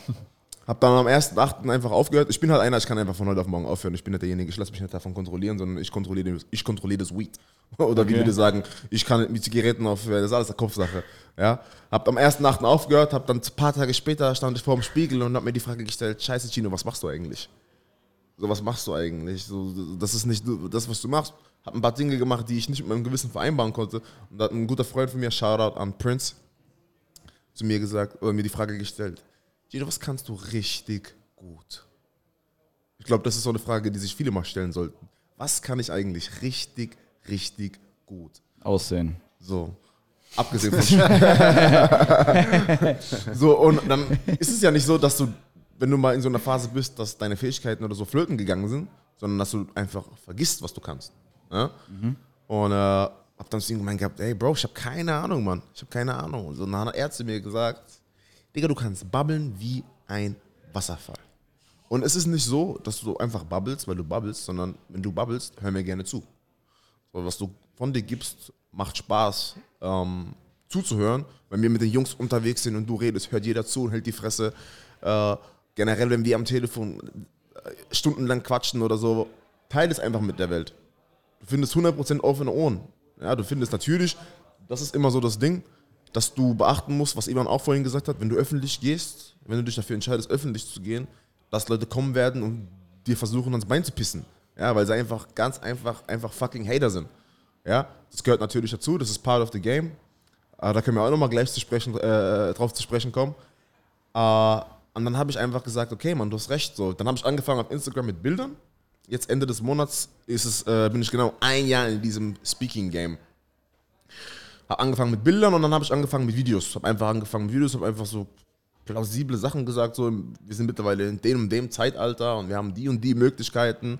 hab dann am 1.8. einfach aufgehört. Ich bin halt einer, ich kann einfach von heute auf morgen aufhören. Ich bin nicht derjenige, ich lasse mich nicht davon kontrollieren, sondern ich kontrolliere, das- ich kontrolliere das Weed. Oder wie Okay. würde sagen, ich kann mit Zigaretten aufhören, das ist alles eine Kopfsache. Ja? Hab am 1.8. aufgehört, hab dann ein paar Tage später stand ich vor dem Spiegel und hab mir die Frage gestellt, scheiße Chino, was machst du eigentlich? So, was machst du eigentlich? So, das ist nicht das, was du machst. Hab ein paar Dinge gemacht, die ich nicht mit meinem Gewissen vereinbaren konnte. Und da hat ein guter Freund von mir, Shoutout an Prince, zu mir gesagt, oder mir die Frage gestellt, Gino, was kannst du richtig gut? Ich glaube, das ist so eine Frage, die sich viele mal stellen sollten. Was kann ich eigentlich richtig, richtig gut? Aussehen. So. Abgesehen von So, und dann ist es ja nicht so, dass du, wenn du mal in so einer Phase bist, dass deine Fähigkeiten oder so flöten gegangen sind, sondern dass du einfach vergisst, was du kannst. Ja? Und äh, hab dann zu ihm gemeint gehabt, ey Bro, ich habe keine Ahnung, Mann. Ich habe keine Ahnung. Und so, dann hat zu mir gesagt, Digga, du kannst babbeln wie ein Wasserfall. Und es ist nicht so, dass du einfach babbelst, weil du babbelst, sondern wenn du babbelst, hör mir gerne zu. So, was du von dir gibst, macht Spaß. Ähm, zuzuhören. Wenn wir mit den Jungs unterwegs sind und du redest, hört jeder zu und hält die Fresse. Äh, generell, wenn wir am Telefon äh, stundenlang quatschen oder so, teile es einfach mit der Welt. Du findest 100% offene Ohren. Ja, du findest natürlich, das ist immer so das Ding, dass du beachten musst, was Ivan auch vorhin gesagt hat, wenn du öffentlich gehst, wenn du dich dafür entscheidest, öffentlich zu gehen, dass Leute kommen werden und dir versuchen, ans Bein zu pissen. Ja, weil sie einfach ganz einfach, einfach fucking Hater sind. Ja, das gehört natürlich dazu, das ist part of the game. Äh, da können wir auch nochmal gleich zu sprechen, äh, drauf zu sprechen kommen. Äh, und dann habe ich einfach gesagt, okay, Mann, du hast recht. So. Dann habe ich angefangen auf Instagram mit Bildern. Jetzt Ende des Monats ist es, äh, bin ich genau ein Jahr in diesem Speaking-Game. Habe angefangen mit Bildern und dann habe ich angefangen mit Videos. Habe einfach angefangen mit Videos, habe einfach so plausible Sachen gesagt. So, wir sind mittlerweile in dem und dem Zeitalter und wir haben die und die Möglichkeiten.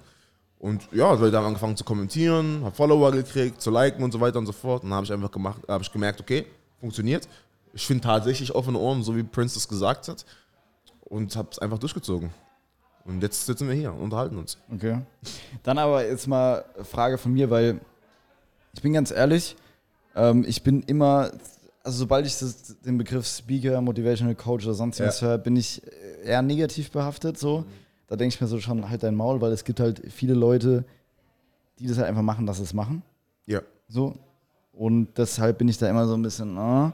Und ja, Leute haben angefangen zu kommentieren, habe Follower gekriegt, zu liken und so weiter und so fort. Und dann habe ich einfach gemacht, habe ich gemerkt, okay, funktioniert. Ich finde tatsächlich offene Ohren, so wie Prince es gesagt hat. Und habe es einfach durchgezogen. Und jetzt sitzen wir hier und unterhalten uns. Okay. Dann aber jetzt mal Frage von mir, weil ich bin ganz ehrlich, ähm, ich bin immer, also sobald ich das, den Begriff Speaker, Motivational Coach oder sonst was höre, bin ich eher negativ behaftet. So, da denke ich mir so schon halt dein Maul, weil es gibt halt viele Leute, die das halt einfach machen, dass sie es machen. Ja. So. Und deshalb bin ich da immer so ein bisschen, ah.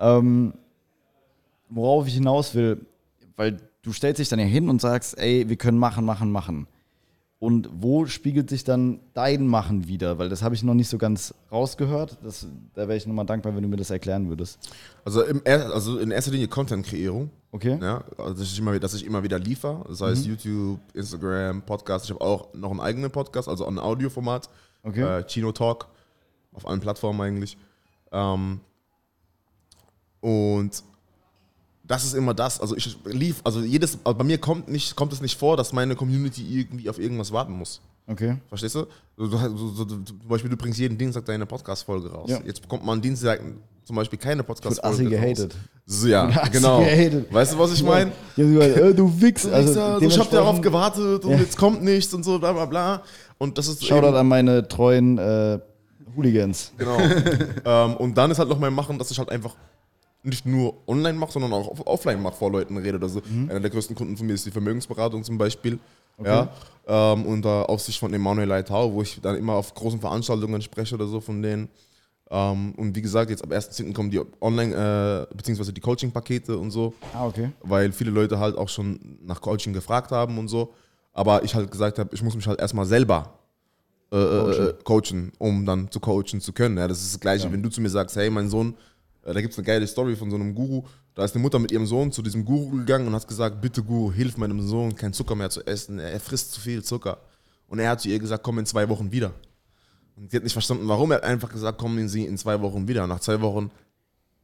ähm, worauf ich hinaus will, weil du stellst dich dann ja hin und sagst, ey, wir können machen, machen, machen. Und wo spiegelt sich dann dein Machen wieder? Weil das habe ich noch nicht so ganz rausgehört. Das, da wäre ich nochmal dankbar, wenn du mir das erklären würdest. Also, im, also in erster Linie Content-Kreierung. Okay? Ja, also dass ich, immer, dass ich immer wieder liefere. Das heißt YouTube, Instagram, Podcast. Ich habe auch noch einen eigenen Podcast, also ein Audioformat. Okay. Äh, Chino Talk. Auf allen Plattformen eigentlich. Ähm, und das ist immer das. Also ich lief, also jedes, also bei mir kommt, nicht, kommt es nicht vor, dass meine Community irgendwie auf irgendwas warten muss. Okay. Verstehst du? Du, so, du? Zum Beispiel, du bringst jeden Dienstag deine Podcast-Folge raus. Ja. Jetzt bekommt man Dienstag zum Beispiel keine Podcast-Folge assi gehatet. So, ja, genau. gehatet. Weißt du, was ich meine? Ja, du, äh, du Wichs. Also, ich habe dementsprechend- darauf gewartet und Ja. jetzt kommt nichts und so, bla bla bla. Und das ist Shoutout an meine treuen äh, Hooligans. Genau. ähm, und dann ist halt noch mein Machen, dass ich halt einfach nicht nur online mache, sondern auch off- offline mache, vor Leuten rede. Also einer der größten Kunden von mir ist die Vermögensberatung zum Beispiel. Ja, ähm, unter Aufsicht von Emanuel Leitau, wo ich dann immer auf großen Veranstaltungen spreche oder so von denen. Ähm, und wie gesagt, jetzt ab 1.10. kommen die Online- äh, beziehungsweise die Coaching-Pakete und so Ah, okay. weil viele Leute halt auch schon nach Coaching gefragt haben und so. Aber ich halt gesagt habe, ich muss mich halt erstmal selber äh, coachen. Äh, coachen, um dann zu coachen zu können. Ja, das ist das Gleiche, wenn du zu mir sagst, hey, mein Sohn, äh, da gibt es eine geile Story von so einem Guru. Da ist eine Mutter mit ihrem Sohn zu diesem Guru gegangen und hat gesagt, bitte Guru, hilf meinem Sohn, kein Zucker mehr zu essen. Er frisst zu viel Zucker. Und er hat zu ihr gesagt, komm in zwei Wochen wieder. Und sie hat nicht verstanden, warum. Er hat einfach gesagt, kommen Sie in zwei Wochen wieder. Und nach zwei Wochen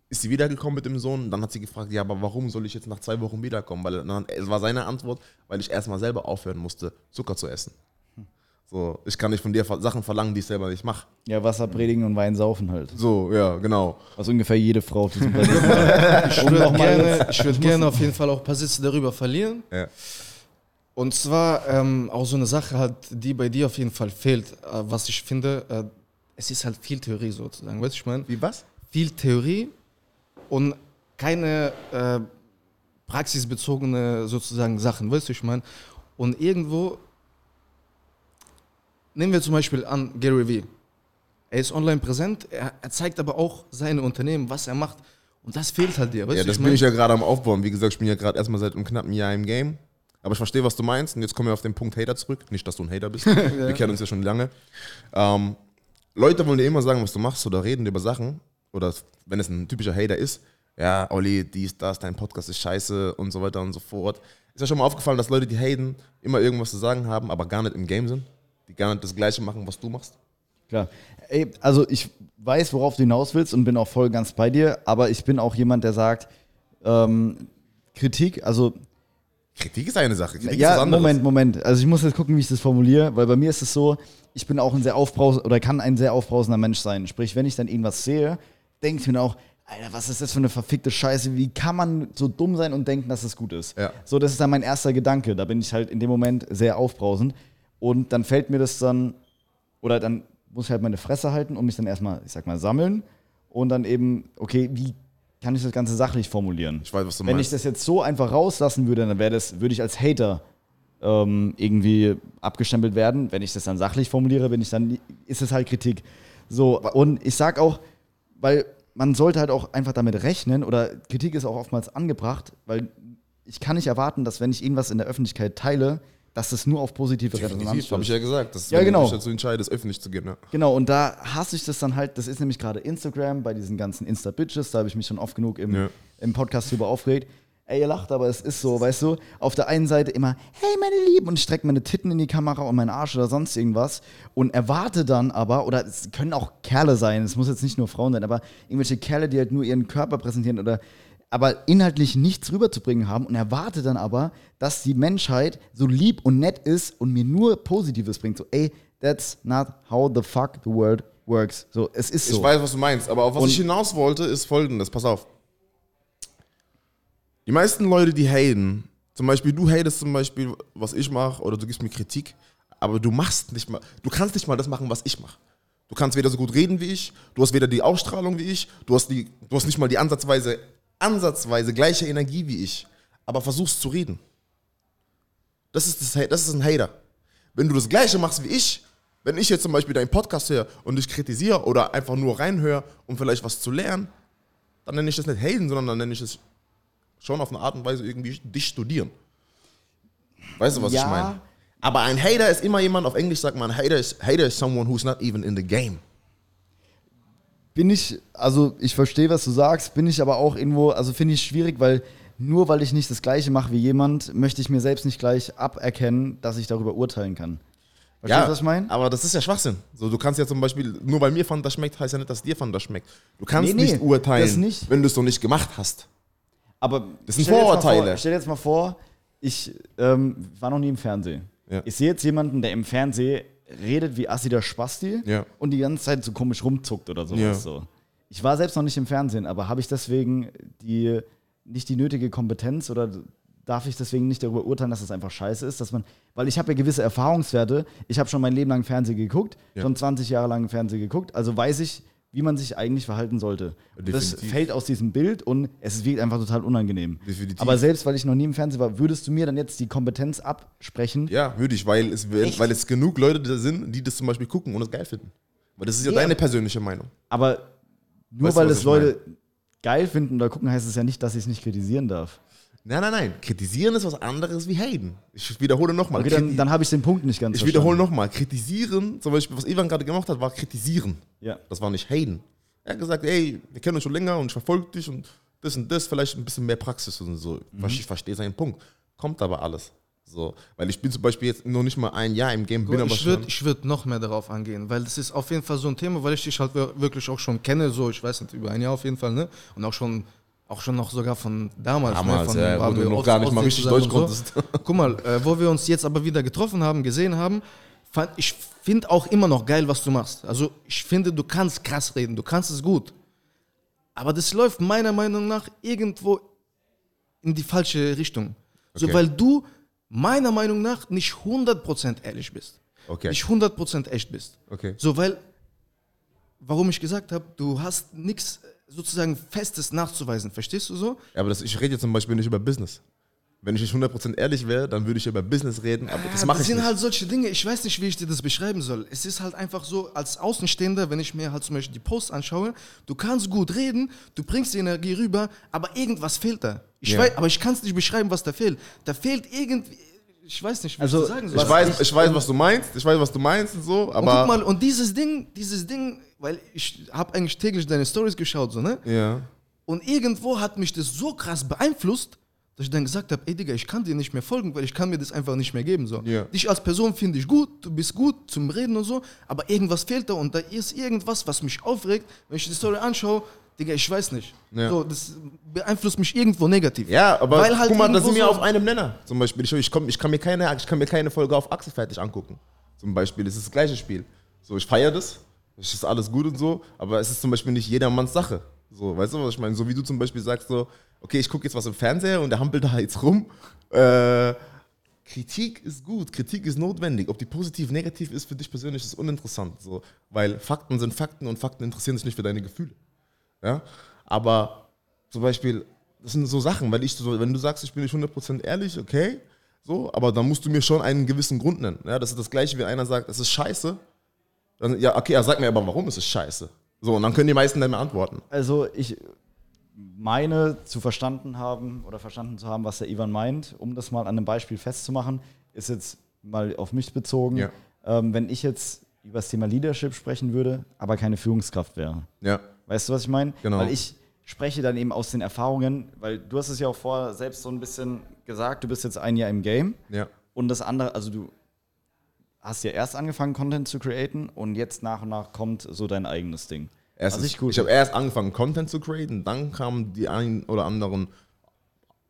ist sie wiedergekommen mit dem Sohn. Dann hat sie gefragt, ja, aber warum soll ich jetzt nach zwei Wochen wiederkommen? Weil es war seine Antwort, weil ich erstmal selber aufhören musste, Zucker zu essen. So, ich kann nicht von dir Sachen verlangen, die ich selber nicht mache. Ja, Wasser predigen und Wein saufen halt. So, ja, genau. Was ungefähr jede Frau auf diesem Planeten macht. Ich würde gerne, ich würd gerne auf jeden Fall auch ein paar Sätze darüber verlieren. Ja. Und zwar ähm, auch so eine Sache halt, die bei dir auf jeden Fall fehlt, äh, was ich finde, äh, es ist halt viel Theorie sozusagen, weißt du, ich meine? Wie was? Viel Theorie und keine äh, praxisbezogene sozusagen Sachen, weißt du, ich meine? Und irgendwo, nehmen wir zum Beispiel an Gary Vee. Er ist online präsent, er, er zeigt aber auch seine Unternehmen, was er macht. Und das fehlt halt dir, weißt Ja, das ich bin mein? ich ja gerade am Aufbauen. Wie gesagt, ich bin ja gerade erstmal seit einem knappen Jahr im Game. Aber ich verstehe, was du meinst. Und jetzt kommen wir auf den Punkt Hater zurück. Nicht, dass du ein Hater bist. Wir kennen uns ja schon lange. Ähm, Leute wollen dir immer sagen, was du machst oder reden über Sachen. Oder wenn es ein typischer Hater ist, ja, Olli, dies, das, dein Podcast ist scheiße und so weiter und so fort. Ist ja schon mal aufgefallen, dass Leute, die haten, immer irgendwas zu sagen haben, aber gar nicht im Game sind. Die nicht das Gleiche machen, was du machst. Klar. Ey, also ich weiß, worauf du hinaus willst und bin auch voll ganz bei dir, aber ich bin auch jemand, der sagt, ähm, Kritik, also Kritik ist eine Sache. Kritik ist was ja. Moment, Moment. Also ich muss jetzt gucken, wie ich das formuliere, weil bei mir ist es so, ich bin auch ein sehr aufbrausender oder kann ein sehr aufbrausender Mensch sein. Sprich, wenn ich dann irgendwas sehe, denke ich mir auch, Alter, was ist das für eine verfickte Scheiße? Wie kann man so dumm sein und denken, dass es gut ist? Ja. So, das ist dann mein erster Gedanke. Da bin ich halt in dem Moment sehr aufbrausend. Und dann fällt mir das dann, oder dann muss ich halt meine Fresse halten und mich dann erstmal, ich sag mal, sammeln und dann eben, okay, wie kann ich das Ganze sachlich formulieren? Ich weiß, was du Wenn ich meinst. das jetzt so einfach rauslassen würde, dann wäre das, würde ich als Hater ähm, irgendwie abgestempelt werden. Wenn ich das dann sachlich formuliere, bin ich dann, ist es halt Kritik. So, und ich sag auch, weil man sollte halt auch einfach damit rechnen, oder Kritik ist auch oftmals angebracht, weil ich kann nicht erwarten, dass wenn ich irgendwas in der Öffentlichkeit teile, dass das nur auf positive Resonanz Definitiv, habe ich ja gesagt. Das ist, Ja, genau. du dazu entscheidest, öffentlich zu gehen. Ja. Genau, und da hasse ich das dann halt, das ist nämlich gerade Instagram, bei diesen ganzen Insta-Bitches, da habe ich mich schon oft genug im, Ja. im Podcast drüber aufgeregt. Ey, ihr lacht, aber es ist so, weißt du, auf der einen Seite immer, hey meine Lieben, und ich strecke meine Titten in die Kamera und meinen Arsch oder sonst irgendwas und erwarte dann aber, oder es können auch Kerle sein, es muss jetzt nicht nur Frauen sein, aber irgendwelche Kerle, die halt nur ihren Körper präsentieren oder aber inhaltlich nichts rüberzubringen haben und erwarte dann aber, dass die Menschheit so lieb und nett ist und mir nur Positives bringt. So, ey, that's not how the fuck the world works. So, es ist so. Ich weiß, was du meinst, aber auf was Und- ich hinaus wollte, ist folgendes: Pass auf. Die meisten Leute, die haten, zum Beispiel, du hatest zum Beispiel, was ich mache, oder du gibst mir Kritik, aber du machst nicht mal, du kannst nicht mal das machen, was ich mache. Du kannst weder so gut reden wie ich, du hast weder die Ausstrahlung wie ich, du hast, die, du hast nicht mal die ansatzweise, ansatzweise gleiche Energie wie ich, aber versuchst zu reden. Das ist, das, das ist ein Hater. Wenn du das Gleiche machst wie ich, wenn ich jetzt zum Beispiel deinen Podcast höre und dich kritisiere oder einfach nur reinhöre, um vielleicht was zu lernen, dann nenne ich das nicht Haten, sondern dann nenne ich es schon auf eine Art und Weise irgendwie dich studieren. Weißt du, was Ja. ich meine? Aber ein Hater ist immer jemand, auf Englisch sagt man, Hater is, Hater is someone who's not even in the game. Bin ich, also ich verstehe, was du sagst, bin ich aber auch irgendwo, also finde ich schwierig, weil nur weil ich nicht das Gleiche mache wie jemand, möchte ich mir selbst nicht gleich aberkennen, dass ich darüber urteilen kann. Verstehst du, was ich meine? aber das ist ja Schwachsinn. So, du kannst ja zum Beispiel, nur weil mir Fanta schmeckt, heißt ja nicht, dass dir Fanta schmeckt. Du kannst Nee, nee, nicht urteilen, nicht. wenn du es noch nicht gemacht hast. Aber Das sind Vorurteile. Vor, stell dir jetzt mal vor, ich ähm, war noch nie im Fernsehen. Ja. Ich sehe jetzt jemanden, der im Fernsehen redet wie Assi der Spasti Ja. und die ganze Zeit so komisch rumzuckt oder sowas. Ja. So. Ich war selbst noch nicht im Fernsehen, aber habe ich deswegen die, nicht die nötige Kompetenz oder darf ich deswegen nicht darüber urteilen, dass es einfach scheiße ist, dass man, weil ich habe ja gewisse Erfahrungswerte. Ich habe schon mein Leben lang Fernsehen geguckt, Ja. schon 20 Jahre lang Fernsehen geguckt, also weiß ich, wie man sich eigentlich verhalten sollte. Und Das Definitiv. fällt aus diesem Bild und es wirkt einfach total unangenehm. Definitiv. Aber selbst weil ich noch nie im Fernsehen war, würdest du mir dann jetzt die Kompetenz absprechen? Ja, würde ich, weil es, Echt? weil es genug Leute da sind, die das zum Beispiel gucken und es geil finden. Weil das ist ja, Ja. deine persönliche Meinung. Aber nur Weißt weil es Leute geil finden oder gucken, heißt es ja nicht, dass ich es nicht kritisieren darf. Nein, nein, nein. Kritisieren ist was anderes wie haten. Ich wiederhole nochmal. Okay, dann, dann habe ich den Punkt nicht ganz ich wiederhole nochmal. Kritisieren, zum Beispiel, was Ivan gerade gemacht hat, war kritisieren. Ja. Das war nicht haten. Er hat gesagt, ey, wir kennen uns schon länger und ich verfolge dich und das und das, vielleicht ein bisschen mehr Praxis und so. Mhm. Ich verstehe seinen Punkt. Kommt aber alles. So, weil ich bin zum Beispiel jetzt noch nicht mal ein Jahr im Game, bin aber ich würde ich würd noch mehr darauf angehen, weil das ist auf jeden Fall so ein Thema, weil ich dich halt wir- wirklich auch schon kenne, so ich weiß nicht, über ein Jahr auf jeden Fall, ne? Und auch schon, auch schon noch sogar von damals, Damals, ne? Von, ja, wo du noch gar nicht mal richtig Deutsch und so. Guck mal, äh, wo wir uns jetzt aber wieder getroffen haben, gesehen haben, fand, ich finde auch immer noch geil, was du machst. Also ich finde, du kannst krass reden, du kannst es gut. Aber das läuft meiner Meinung nach irgendwo in die falsche Richtung. So, Okay. weil du meiner Meinung nach nicht 100% ehrlich bist. Okay. Nicht 100% echt bist. Okay. So, weil, warum ich gesagt habe, du hast nichts sozusagen Festes nachzuweisen. Verstehst du so? Ja, aber das, ich rede jetzt zum Beispiel nicht über Business. Wenn ich nicht 100% ehrlich wäre, dann würde ich über Business reden, aber das Ja, mache ich sind nicht. halt solche Dinge, ich weiß nicht, wie ich dir das beschreiben soll. Es ist halt einfach so, als Außenstehender, wenn ich mir halt zum Beispiel die Posts anschaue, du kannst gut reden, du bringst die Energie rüber, aber irgendwas fehlt da. Ich Ja. weiß, aber ich kann es nicht beschreiben, was da fehlt. Da fehlt irgendwie, ich weiß nicht, wie Also, ich das sagen soll. ich weiß, ich weiß, was du meinst, ich weiß, was du meinst und so, Und aber. guck mal, und dieses Ding, dieses Ding, weil ich habe eigentlich täglich deine Stories geschaut, so, ne? ja. Und irgendwo hat mich das so krass beeinflusst, dass ich dann gesagt habe, ey Digga, ich kann dir nicht mehr folgen, weil ich kann mir das einfach nicht mehr geben. So. Ja. Dich als Person finde ich gut, du bist gut zum Reden und so, aber irgendwas fehlt da und da ist irgendwas, was mich aufregt, wenn ich die Story anschaue, Digga, ich weiß nicht. Ja. So, das beeinflusst mich irgendwo negativ. Ja, aber Weil halt guck mal, da irgendwo sind wir so- auf einem Nenner. Zum Beispiel, ich, ich, komm, ich, kann mir keine, ich kann mir keine Folge auf Achse fertig angucken. Zum Beispiel, es ist das gleiche Spiel. So, ich feiere das, es ist alles gut und so, aber es ist zum Beispiel nicht jedermanns Sache. So, weißt du, was ich meine? So wie du zum Beispiel sagst, so, okay, ich gucke jetzt was im Fernseher und der hampelt da jetzt rum. Äh, Kritik ist gut, Kritik ist notwendig. Ob die positiv, negativ ist für dich persönlich, ist uninteressant. So, weil Fakten sind Fakten und Fakten interessieren sich nicht für deine Gefühle. Ja? Aber zum Beispiel, das sind so Sachen, weil ich so, wenn du sagst, ich bin nicht 100% ehrlich, okay, so, aber dann musst du mir schon einen gewissen Grund nennen. Ja, das ist das gleiche, wie einer sagt, es ist scheiße. Dann, ja, okay, er sagt mir aber, warum ist es scheiße? So, und dann können die meisten dann mehr antworten. Also ich meine zu verstanden haben oder verstanden zu haben, was der Ivan meint, um das mal an einem Beispiel festzumachen, ist jetzt mal auf mich bezogen. Ja. Ähm, wenn ich jetzt über das Thema Leadership sprechen würde, aber keine Führungskraft wäre. Ja. Weißt du, was ich meine? Genau. Weil ich spreche dann eben aus den Erfahrungen, weil du hast es ja auch vorher selbst so ein bisschen gesagt, du bist jetzt ein Jahr im Game Ja. und das andere, also du hast ja erst angefangen, Content zu createn und jetzt nach und nach kommt so dein eigenes Ding. Erstens, ich gut ich habe erst angefangen, Content zu createn, dann kamen die ein oder anderen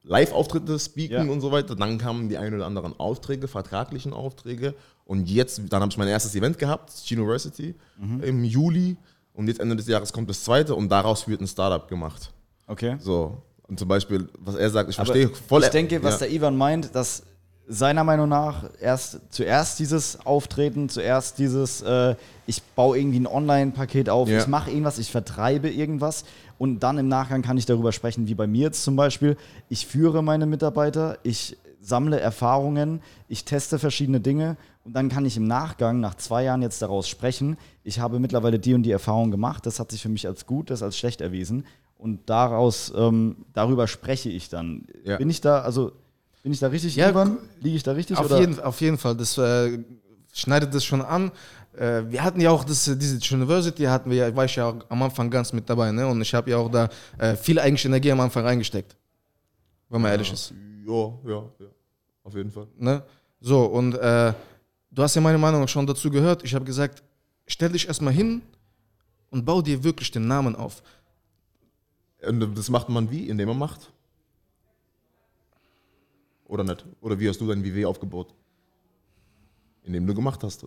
Live-Auftritte, Speaken Ja. und so weiter, dann kamen die ein oder anderen Aufträge, vertraglichen Aufträge und jetzt, dann habe ich mein erstes Event gehabt, University, Mhm. im Juli und jetzt Ende des Jahres kommt das zweite und daraus wird ein Startup gemacht. Okay. So, und zum Beispiel, was er sagt, ich verstehe voll. Ich denke, was ja. der Ivan meint, dass seiner Meinung nach erst zuerst dieses Auftreten, zuerst dieses, äh, ich baue irgendwie ein Online-Paket auf, Ja. ich mache irgendwas, ich vertreibe irgendwas und dann im Nachgang kann ich darüber sprechen, wie bei mir jetzt zum Beispiel. Ich führe meine Mitarbeiter, ich sammle Erfahrungen, ich teste verschiedene Dinge und dann kann ich im Nachgang nach zwei Jahren jetzt daraus sprechen. Ich habe mittlerweile die und die Erfahrung gemacht, das hat sich für mich als gut, das als schlecht erwiesen und daraus ähm, darüber spreche ich dann. Ja. Bin ich da also bin ich da richtig, Ja, Ivan? Liege ich da richtig? Auf oder? jeden, auf jeden Fall, das äh, schneidet das schon an. Äh, wir hatten ja auch das, äh, diese University, hatten wir ja, war ich ja auch am Anfang ganz mit dabei, ne? Und ich habe ja auch da äh, viel eigentlich Energie am Anfang reingesteckt. Wenn man ehrlich ist. Ja, ja, ja, auf jeden Fall. Ne? So, und äh, du hast ja meine Meinung schon dazu gehört. Ich habe gesagt, stell dich erstmal hin und bau dir wirklich den Namen auf. Und das macht man wie? Indem man macht? Oder nicht? Oder wie hast du dein WW aufgebaut? Indem du gemacht hast.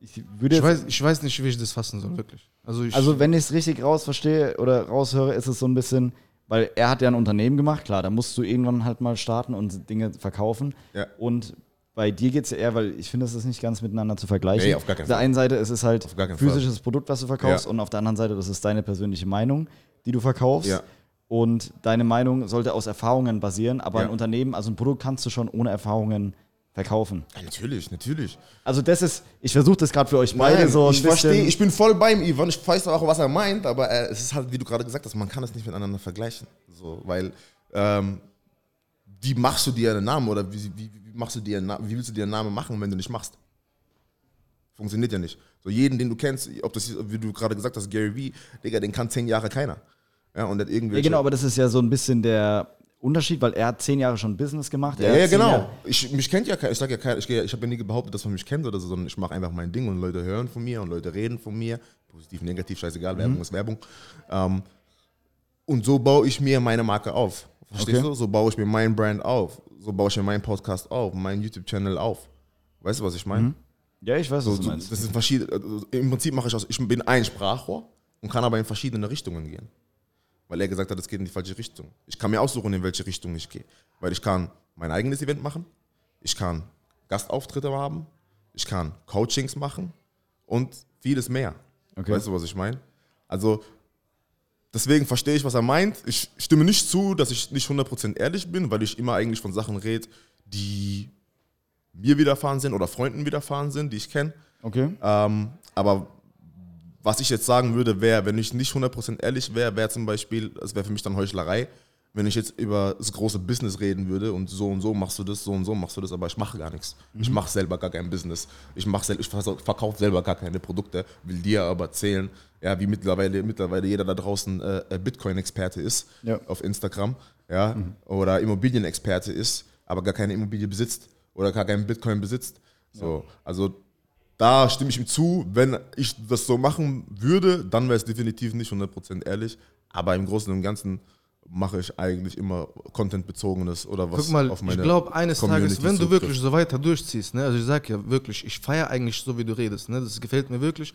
Ich würde Ich weiß, ich weiß nicht, wie ich das fassen soll, wirklich. Also, ich, also wenn ich es richtig raus verstehe oder raushöre, ist es so ein bisschen, weil er hat ja ein Unternehmen gemacht, klar, da musst du irgendwann halt mal starten und Dinge verkaufen. Ja. Und bei dir geht es ja eher, weil ich finde, es ist nicht ganz miteinander zu vergleichen. Nee, auf gar keinen auf der Fall. einen Seite ist es halt Auf gar keinen Fall. physisches Produkt, was du verkaufst, Ja. und auf der anderen Seite, das ist deine persönliche Meinung, die du verkaufst. Ja. Und deine Meinung sollte aus Erfahrungen basieren, aber Ja. ein Unternehmen, also ein Produkt kannst du schon ohne Erfahrungen verkaufen. Ja, natürlich, natürlich. Also das ist, ich versuche das gerade für euch beide so ein ich bisschen. verstehe, ich bin voll beim Ivan, ich weiß auch, was er meint, aber äh, es ist halt, wie du gerade gesagt hast, man kann es nicht miteinander vergleichen. So, weil, ähm, wie machst du dir einen Namen oder wie, wie, wie machst du dir wie willst du dir einen Namen machen, wenn du nicht machst? Funktioniert ja nicht. So jeden, den du kennst, ob das, wie du gerade gesagt hast, Gary Vee, Digga, den kann zehn Jahre keiner. Ja, und hat ja, irgendwelche. genau, aber das ist ja so ein bisschen der Unterschied, weil er hat zehn Jahre schon Business gemacht. Ja, hat ja, genau. Jahre- Ich, mich kennt ja keiner. Ich sag ja keiner, ich, ich habe ja nie behauptet, dass man mich kennt oder so, sondern ich mache einfach mein Ding und Leute hören von mir und Leute reden von mir. Positiv, negativ, scheißegal, Mhm. Werbung ist Werbung. Ähm, und so baue ich mir meine Marke auf. Verstehst Okay. du? So baue ich mir mein Brand auf. So baue ich mir meinen Podcast auf, meinen YouTube-Channel auf. Weißt du, was ich meine? Ja, ich weiß, So, was du meinst. das sind verschiedene. Also Im Prinzip mache ich aus. Ich bin ein Sprachrohr und kann aber in verschiedene Richtungen gehen. Weil er gesagt hat, es geht in die falsche Richtung. Ich kann mir aussuchen, in welche Richtung ich gehe. Weil ich kann mein eigenes Event machen, ich kann Gastauftritte haben, ich kann Coachings machen und vieles mehr. Okay. Weißt du, was ich meine? Also, deswegen verstehe ich, was er meint. Ich stimme nicht zu, dass ich nicht 100% ehrlich bin, weil ich immer eigentlich von Sachen rede, die mir widerfahren sind oder Freunden widerfahren sind, die ich kenne. Okay. Ähm, aber was ich jetzt sagen würde, wäre, wenn ich nicht 100% ehrlich wäre, wäre zum Beispiel, das wäre für mich dann Heuchlerei, wenn ich jetzt über das große Business reden würde und so und so machst du das, so und so machst du das, aber ich mache gar nichts. Ich mache selber gar kein Business. Ich, sel ich verkaufe selber gar keine Produkte, will dir aber erzählen, ja, wie mittlerweile, mittlerweile jeder da draußen äh, Bitcoin-Experte ist Ja. auf Instagram, ja, oder Immobilienexperte ist, aber gar keine Immobilie besitzt oder gar keinen Bitcoin besitzt. So, also da stimme ich ihm zu. Wenn ich das so machen würde, dann wäre es definitiv nicht 100% ehrlich. Aber im Großen und Ganzen mache ich eigentlich immer Content-bezogenes oder was Guck mal, auf ich meine glaube, eines Community Tages, wenn du wirklich so weiter durchziehst, ne, also ich sag ja wirklich, ich feiere eigentlich so, wie du redest, ne, das gefällt mir wirklich.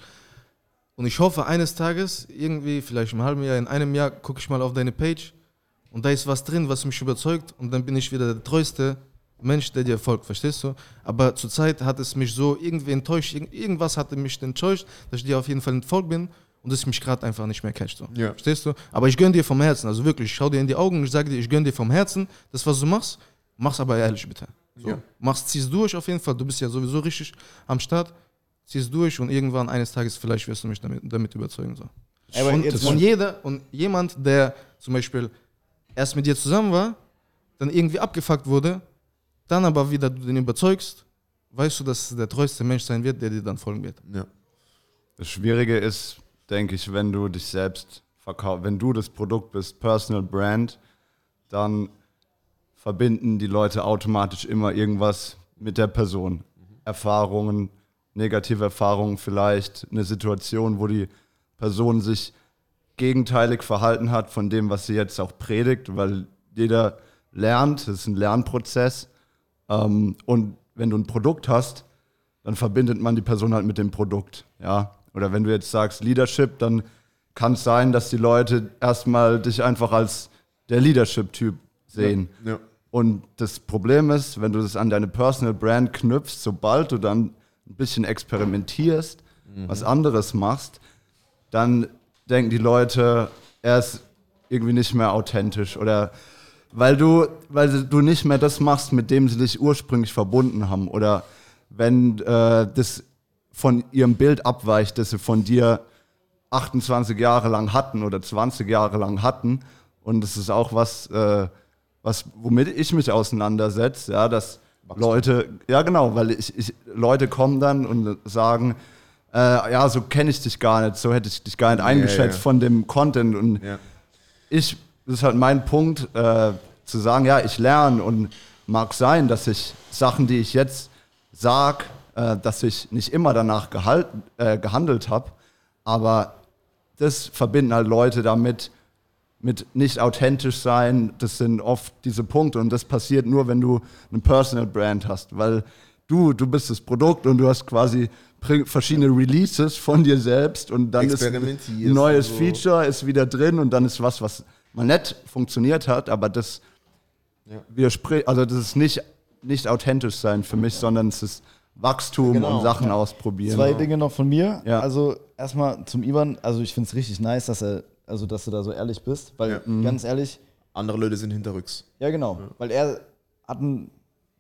Und ich hoffe, eines Tages, irgendwie, vielleicht im halben Jahr, in einem Jahr, gucke ich mal auf deine Page und da ist was drin, was mich überzeugt und dann bin ich wieder der Treueste, Mensch, der dir folgt, verstehst du? Aber zurzeit hat es mich so irgendwie enttäuscht, irgend- irgendwas hatte mich enttäuscht, dass ich dir auf jeden Fall entfolgt bin und es mich gerade einfach nicht mehr catcht. So. Ja. Verstehst du? Aber ich gönn dir vom Herzen, also wirklich, ich schau dir in die Augen und ich sage dir, ich gönn dir vom Herzen, das, was du machst, mach's aber ehrlich bitte. So. Ja. Mach's, zieh's durch auf jeden Fall, du bist ja sowieso richtig am Start, zieh's durch und irgendwann eines Tages vielleicht wirst du mich damit, damit überzeugen. So. Aber und, jetzt und jeder und jemand, der zum Beispiel erst mit dir zusammen war, dann irgendwie abgefuckt wurde, dann aber wieder du den überzeugst, weißt du, dass es der treueste Mensch sein wird, der dir dann folgen wird. Ja. Das Schwierige ist, denke ich, wenn du dich selbst verkaufst, wenn du das Produkt bist, Personal Brand, dann verbinden die Leute automatisch immer irgendwas mit der Person. Erfahrungen, negative Erfahrungen vielleicht, eine Situation, wo die Person sich gegenteilig verhalten hat von dem, was sie jetzt auch predigt, weil jeder lernt, das ist ein Lernprozess. Ähm, und wenn du ein Produkt hast, dann verbindet man die Person halt mit dem Produkt. Ja? Oder wenn du jetzt sagst Leadership, dann kann es sein, dass die Leute erstmal dich einfach als der Leadership-Typ sehen. Ja. Und das Problem ist, wenn du das an deine Personal Brand knüpfst, sobald du dann ein bisschen experimentierst, was anderes machst, dann denken die Leute, er ist irgendwie nicht mehr authentisch oder weil du, weil du nicht mehr das machst, mit dem sie dich ursprünglich verbunden haben oder wenn äh, das von ihrem Bild abweicht, das sie von dir 28 Jahre lang hatten oder 20 Jahre lang hatten und das ist auch was, äh, was womit ich mich auseinandersetze, ja, dass Leute, ja genau, weil ich, ich Leute kommen dann und sagen, äh, ja, so kenne ich dich gar nicht, so hätte ich dich gar nicht eingeschätzt ja. von dem Content und Ja. ich, das ist halt mein Punkt, äh, zu sagen, ja, ich lerne und mag sein, dass ich Sachen, die ich jetzt sag, äh, dass ich nicht immer danach gehalten, äh, gehandelt habe, aber das verbinden halt Leute damit, mit nicht authentisch sein, das sind oft diese Punkte und das passiert nur, wenn du eine Personal Brand hast, weil du, du bist das Produkt und du hast quasi verschiedene Releases von dir selbst und dann ist ein neues so. Feature ist wieder drin und dann ist was, was mal nett funktioniert hat, aber das widerspricht, also das ist nicht, nicht authentisch sein für mich, sondern es ist Wachstum Genau, und Sachen ausprobieren. Zwei Dinge noch von mir. Ja. Also erstmal zum Ivan, also ich finde es richtig nice, dass er, also dass du da so ehrlich bist, weil Ja. ganz ehrlich, Andere Leute sind hinterrücks. ja genau, weil er hat ein,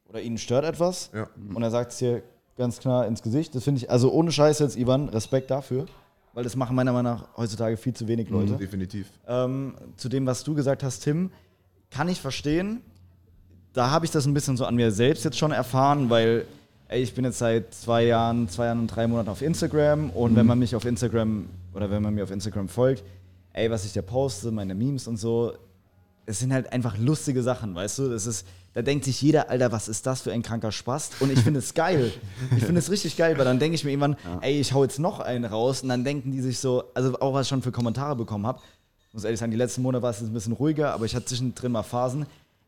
oder ihn stört etwas Ja. und er sagt es hier ganz klar ins Gesicht. Das finde ich, also ohne Scheiß jetzt, Ivan, Respekt dafür, weil das machen meiner Meinung nach heutzutage viel zu wenig Leute. Definitiv. Ähm, zu dem, was du gesagt hast, Tim, kann ich verstehen. Da habe ich das ein bisschen so an mir selbst jetzt schon erfahren, weil ey, ich bin jetzt seit zwei Jahren, zwei Jahren und drei Monaten auf Instagram und wenn man mich auf Instagram oder wenn man mir auf Instagram folgt, ey, was ich da poste, meine Memes und so, es sind halt einfach lustige Sachen, weißt du? Das ist, da denkt sich jeder, Alter, was ist das für ein kranker Spaß? Und ich finde es geil. Ich finde es richtig geil, weil dann denke ich mir irgendwann, ey, ich hau jetzt noch einen raus und dann denken die sich so, also auch was ich schon für Kommentare bekommen habe, muss ehrlich sagen, die letzten Monate war es ein bisschen ruhiger, aber ich hatte zwischendrin mal Phasen,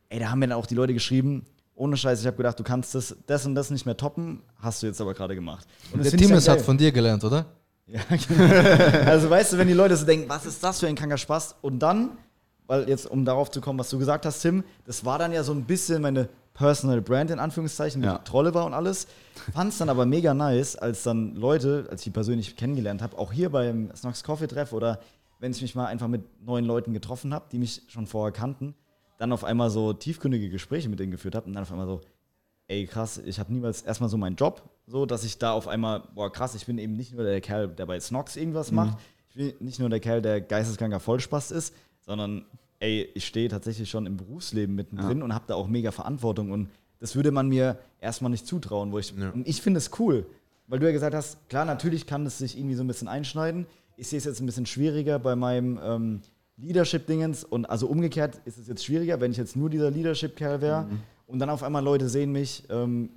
ey, da haben mir dann auch die Leute geschrieben, ohne Scheiß, ich habe gedacht, du kannst das, das und das nicht mehr toppen, hast du jetzt aber gerade gemacht. Und das Der ich Timus hat von dir gelernt, oder? Ja, genau. Also weißt du, wenn die Leute so denken, was ist das für ein kranker Spaß? Und dann, weil jetzt, um darauf zu kommen, was du gesagt hast, Tim, das war dann ja so ein bisschen meine Personal Brand in Anführungszeichen, die Ja. Trolle war und alles. Fand es dann aber mega nice, als dann Leute, als ich die persönlich kennengelernt habe, auch hier beim Snox Coffee Treff oder wenn ich mich mal einfach mit neuen Leuten getroffen habe, die mich schon vorher kannten, dann auf einmal so tiefgründige Gespräche mit denen geführt habe und dann auf einmal so, ey krass, ich habe niemals erstmal so meinen Job, so dass ich da auf einmal, boah krass, ich bin eben nicht nur der Kerl, der bei Snox irgendwas macht, ich bin nicht nur der Kerl, der geisteskranker Vollspaß ist, sondern ey, ich stehe tatsächlich schon im Berufsleben mittendrin und habe da auch mega Verantwortung und das würde man mir erstmal nicht zutrauen, wo ich, Ja. und ich finde es cool, weil du ja gesagt hast, klar, natürlich kann es sich irgendwie so ein bisschen einschneiden, ich sehe es jetzt ein bisschen schwieriger bei meinem ähm, Leadership-Dingens und also umgekehrt ist es jetzt schwieriger, wenn ich jetzt nur dieser Leadership-Kerl wäre und dann auf einmal Leute sehen mich, ähm,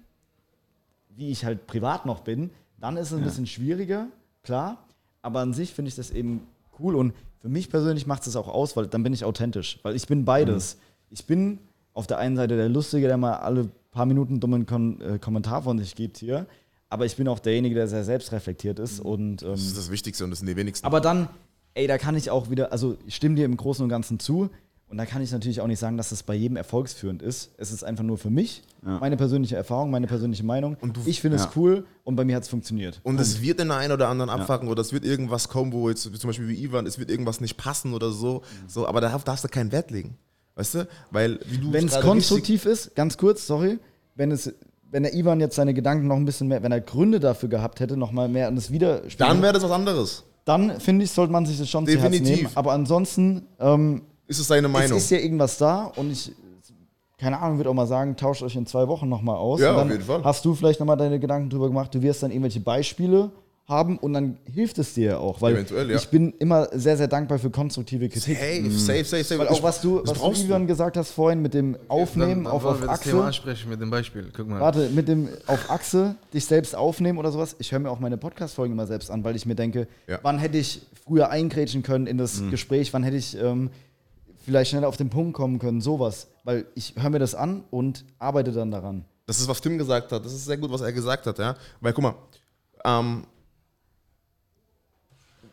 wie ich halt privat noch bin, dann ist es ein bisschen schwieriger, klar, aber an sich finde ich das eben cool und für mich persönlich macht es das auch aus, weil dann bin ich authentisch, weil ich bin beides. Ich bin auf der einen Seite der Lustige, der mal alle paar Minuten dummen Kon äh, Kommentar von sich gibt hier, aber ich bin auch derjenige, der sehr selbstreflektiert ist und ähm, Das ist das Wichtigste und das sind die wenigsten. aber dann, ey, da kann ich auch wieder, also ich stimme dir im Großen und Ganzen zu. Und da kann ich natürlich auch nicht sagen, dass das bei jedem erfolgsführend ist. Es ist einfach nur für mich, meine persönliche Erfahrung, meine persönliche Meinung. ich finde es Ja. cool und bei mir hat es funktioniert. Und es wird den einen oder anderen abfacken oder es wird irgendwas kommen, wo jetzt zum Beispiel wie Ivan, es wird irgendwas nicht passen oder so. so aber darauf darfst du keinen Wert legen. Weißt du? Weil, wie du Wenn es konstruktiv ist, ganz kurz, sorry, wenn es, wenn der Ivan jetzt seine Gedanken noch ein bisschen mehr, wenn er Gründe dafür gehabt hätte, noch mal mehr an das richtig, Widerspiegel, dann wäre das was anderes. dann finde ich, sollte man sich das schon zu Herzen Definitiv. nehmen. Aber ansonsten, ähm, Ist es seine Meinung? es ist ja irgendwas da und ich, keine Ahnung, würde auch mal sagen, tauscht euch in zwei Wochen nochmal aus. Ja, auf jeden Fall. Hast du vielleicht nochmal deine Gedanken drüber gemacht, du wirst dann irgendwelche Beispiele haben und dann hilft es dir ja auch, weil Eventuell, ja. ich bin immer sehr, sehr dankbar für konstruktive Kritik. safe, safe, safe, safe. Weil auch was du, was du Ivan gesagt hast vorhin mit dem Aufnehmen Dann- auf, dann wollen auf wir das Thema Achse. ansprechen mit dem Beispiel. Guck mal. Warte, mit dem auf Achse dich selbst aufnehmen oder sowas. Ich höre mir auch meine Podcast-Folgen immer selbst an, weil ich mir denke, Ja. wann hätte ich früher eingrätschen können in das Gespräch, wann hätte ich ähm, vielleicht schneller auf den Punkt kommen können, sowas. Weil ich höre mir das an und arbeite dann daran. Das ist, was Tim gesagt hat. Das ist sehr gut, was er gesagt hat, ja. Weil, guck mal, ähm,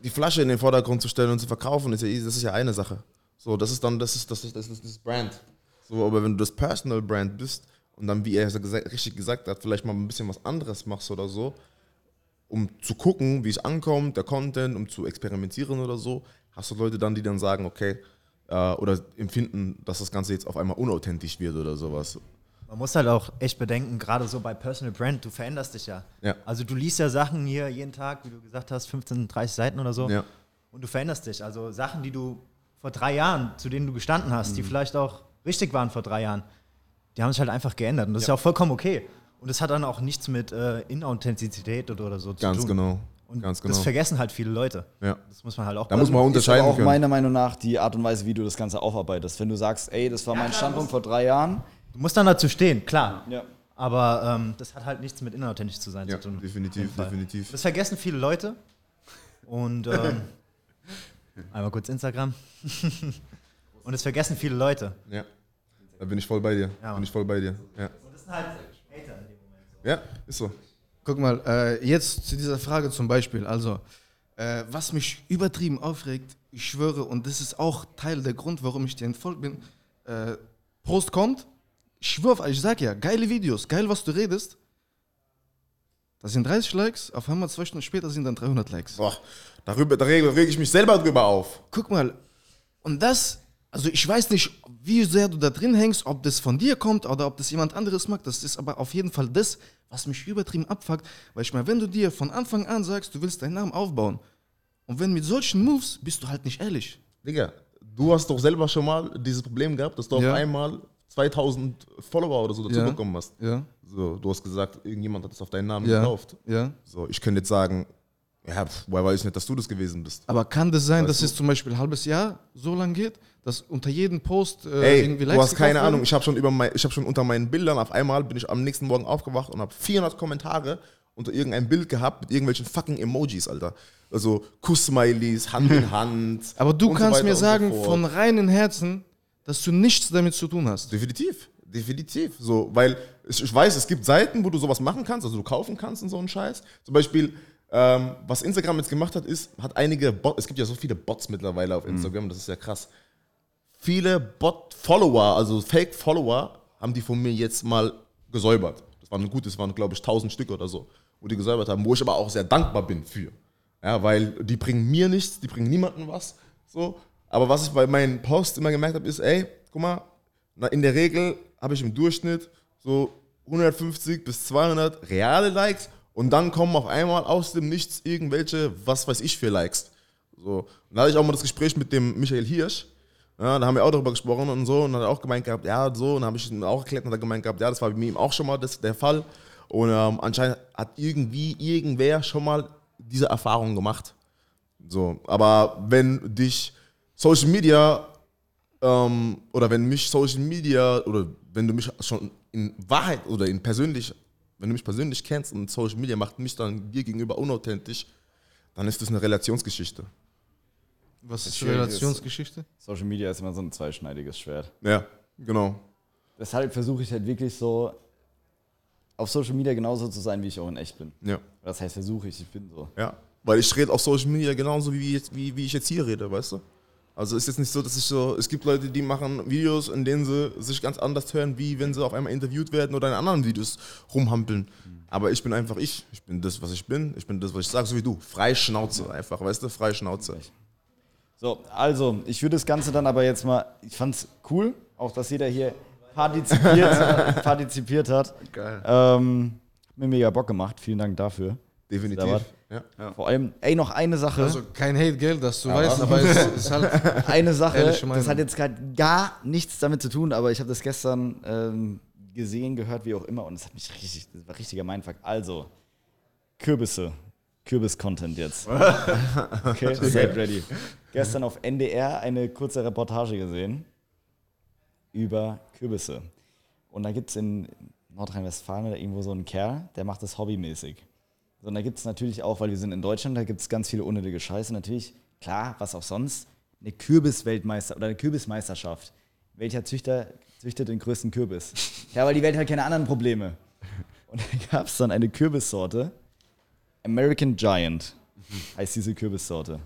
die Flasche in den Vordergrund zu stellen und zu verkaufen, ist ja, das ist ja eine Sache. So, das ist dann, das ist, das ist, das ist das Brand. So, aber wenn du das Personal Brand bist und dann, wie er es richtig gesagt hat, vielleicht mal ein bisschen was anderes machst oder so, um zu gucken, wie es ankommt, der Content, um zu experimentieren oder so, hast du Leute dann, die dann sagen, okay, äh, oder empfinden, dass das Ganze jetzt auf einmal unauthentisch wird oder sowas. Man muss halt auch echt bedenken, gerade so bei Personal Brand, du veränderst dich ja. Ja. Also du liest ja Sachen hier jeden Tag, wie du gesagt hast, 15, 30 Seiten oder so. Ja. Und du veränderst dich. Also Sachen, die du vor drei Jahren, zu denen du gestanden hast, Mhm. die vielleicht auch richtig waren vor drei Jahren, die haben sich halt einfach geändert. Und das ist ja auch vollkommen okay. Und das hat dann auch nichts mit äh, Inauthentizität oder, oder so Ganz zu tun. genau. Und Ganz das genau. vergessen halt viele Leute. Ja. Das muss man halt auch Da muss man auch Ist aber unterscheiden auch können. meiner Meinung nach die Art und Weise, wie du das Ganze aufarbeitest. Wenn du sagst, ey, das war mein Standpunkt vor drei Jahren. Du musst dann dazu stehen, klar. Ja. Aber ähm, das hat halt nichts mit inauthentisch zu sein Ja, zu tun. definitiv, definitiv. Das vergessen viele Leute. Und ähm, einmal kurz Instagram. Und es vergessen viele Leute. Ja. Da bin ich voll bei dir. Ja, bin ich voll bei dir. Ja, Und das sind halt Hater in dem Moment. ja ist so. Guck mal, äh, jetzt zu dieser Frage zum Beispiel. Also, äh, was mich übertrieben aufregt, ich schwöre, und das ist auch Teil der Grund, warum ich dir entfolgt bin. Äh, Prost kommt, ich schwöre, ich sag ja, geile Videos, geil, was du redest. Das sind 30 Likes, auf einmal zwei Stunden später sind dann 300 Likes. Boah, darüber, da reg ich mich selber drüber auf. Guck mal, und das, also ich weiß nicht, wie sehr du da drin hängst, ob das von dir kommt oder ob das jemand anderes mag. Das ist aber auf jeden Fall das, was mich übertrieben abfuckt. Weil ich meine, wenn du dir von Anfang an sagst, du willst deinen Namen aufbauen und wenn mit solchen Moves bist du halt nicht ehrlich. Digga, du hast doch selber schon mal dieses Problem gehabt, dass du Ja. auf einmal 2000 Follower oder so dazu Ja. bekommen hast. Ja, So, du hast gesagt, irgendjemand hat es auf deinen Namen ja, gekauft. ja. So, ich könnte jetzt sagen, ja, pf, woher weiß ich nicht, dass du das gewesen bist. Aber kann das sein, Weißt dass du? es zum Beispiel ein halbes Jahr so lang geht, dass unter jedem Post äh, Ey, irgendwie du hast keine Ahnung. Ich habe schon über mein, ich habe schon unter meinen Bildern auf einmal bin ich am nächsten Morgen aufgewacht und habe 400 Kommentare unter irgendein Bild gehabt mit irgendwelchen fucking Emojis, Alter. Also Kuss-Smileys, Hand in Hand. Aber du so kannst weiter mir so sagen fort. von reinem Herzen, dass du nichts damit zu tun hast. Definitiv, definitiv. So, weil ich, ich weiß, es gibt Seiten, wo du sowas machen kannst, also du kaufen kannst und so einen Scheiß. Zum Beispiel, ähm, was Instagram jetzt gemacht hat, ist, hat einige Bots, es gibt ja so viele Bots mittlerweile auf Instagram, das ist ja krass. Viele Bot-Follower, also Fake-Follower, haben die von mir jetzt mal gesäubert. Das waren gut, das waren, glaube ich, 1000 Stück oder so, wo die gesäubert haben, wo ich aber auch sehr dankbar bin für. Ja, weil die bringen mir nichts, die bringen niemandem was. So. Aber was ich bei meinen Posts immer gemerkt habe, ist, ey, guck mal, in der Regel habe ich im Durchschnitt so 150 bis 200 reale Likes und dann kommen auf einmal aus dem Nichts irgendwelche, was weiß ich für Likes. So. Und da hatte ich auch mal das Gespräch mit dem Michael Hirsch. Ja, da haben wir auch darüber gesprochen und so. Und hat er auch gemeint gehabt, ja, so. Und dann habe ich ihm auch erklärt und hat gemeint gehabt, ja, das war bei ihm auch schon mal das, der Fall. Und ähm, anscheinend hat irgendwie irgendwer schon mal diese Erfahrung gemacht. So, aber wenn dich Social Media ähm, oder wenn mich Social Media oder wenn du mich schon in Wahrheit oder in persönlich, wenn du mich persönlich kennst und Social Media macht mich dann dir gegenüber unauthentisch, dann ist das eine Relationsgeschichte. Was ist die ist- Relationsgeschichte? Social Media ist immer so ein zweischneidiges Schwert. Ja, genau. Deshalb versuche ich halt wirklich so auf Social Media genauso zu sein, wie ich auch in echt bin. Ja. Das heißt, versuche ich, ich bin so. Ja. Weil ich rede auf Social Media genauso wie, jetzt, wie, wie ich jetzt hier rede, weißt du? Also ist jetzt nicht so, dass ich so, es gibt Leute, die machen Videos, in denen sie sich ganz anders hören, wie wenn sie auf einmal interviewt werden oder in anderen Videos rumhampeln. Aber ich bin einfach ich. Ich bin das, was ich bin. Ich bin das, was ich sage, so wie du. Frei Schnauze einfach, weißt du? Frei Schnauze. So, also, ich würde das Ganze dann aber jetzt mal, ich fand's cool, auch dass jeder hier partizipiert, partizipiert hat. Geil. Ähm, hat mir mega Bock gemacht, vielen Dank dafür. Definitiv. Ja. Vor allem, ey, noch eine Sache. Also kein Hate, gell, dass du weißt, aber es ist halt. eine Sache, das hat jetzt gerade gar nichts damit zu tun, aber ich habe das gestern ähm, gesehen, gehört, wie auch immer, und es hat mich richtig, das war richtiger Mindfuck. Also, Kürbisse. Kürbis-Content jetzt. Okay, seid ready. Gestern auf NDR eine kurze Reportage gesehen über Kürbisse. Und da gibt es in Nordrhein-Westfalen oder irgendwo so einen Kerl, der macht das hobbymäßig. So, und da gibt es natürlich auch, weil wir sind in Deutschland, da gibt es ganz viele unnötige Scheiße. Natürlich, klar, was auch sonst, eine Kürbisweltmeister oder eine Kürbismeisterschaft. Welcher Züchter züchtet den größten Kürbis? Ja, weil die Welt hat keine anderen Probleme. Und da gab es dann eine Kürbissorte, American Giant heißt diese Kürbissorte.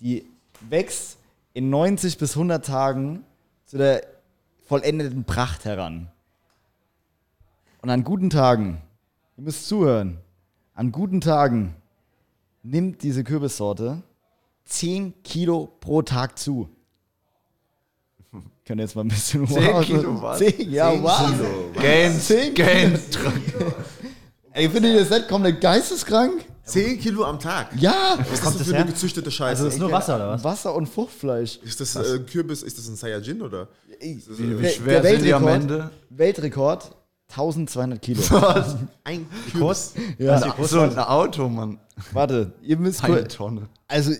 Die wächst in 90 bis 100 Tagen zu der vollendeten Pracht heran. Und an guten Tagen, ihr müsst zuhören, an guten Tagen nimmt diese Kürbissorte 10 Kilo pro Tag zu. Könnt ihr jetzt mal ein bisschen 10 Kilo, was? 10, ja, wow. Gains, Zehn Gains. Ey, findet ihr das nicht komplett geisteskrank? 10 Kilo am Tag. Ja! Was ist kommt das das für her? eine gezüchtete Scheiße? Also, das ist nur Wasser, oder was? Wasser und Fruchtfleisch. ist das äh, Kürbis, ist das ein Saiyajin oder? Ey, Wie der- schwer der sind die am Ende? Weltrekord 1200 Kilo. Ein Kurz? ja. So ein Auto, Mann. Warte, ihr müsst Eine Tonne. also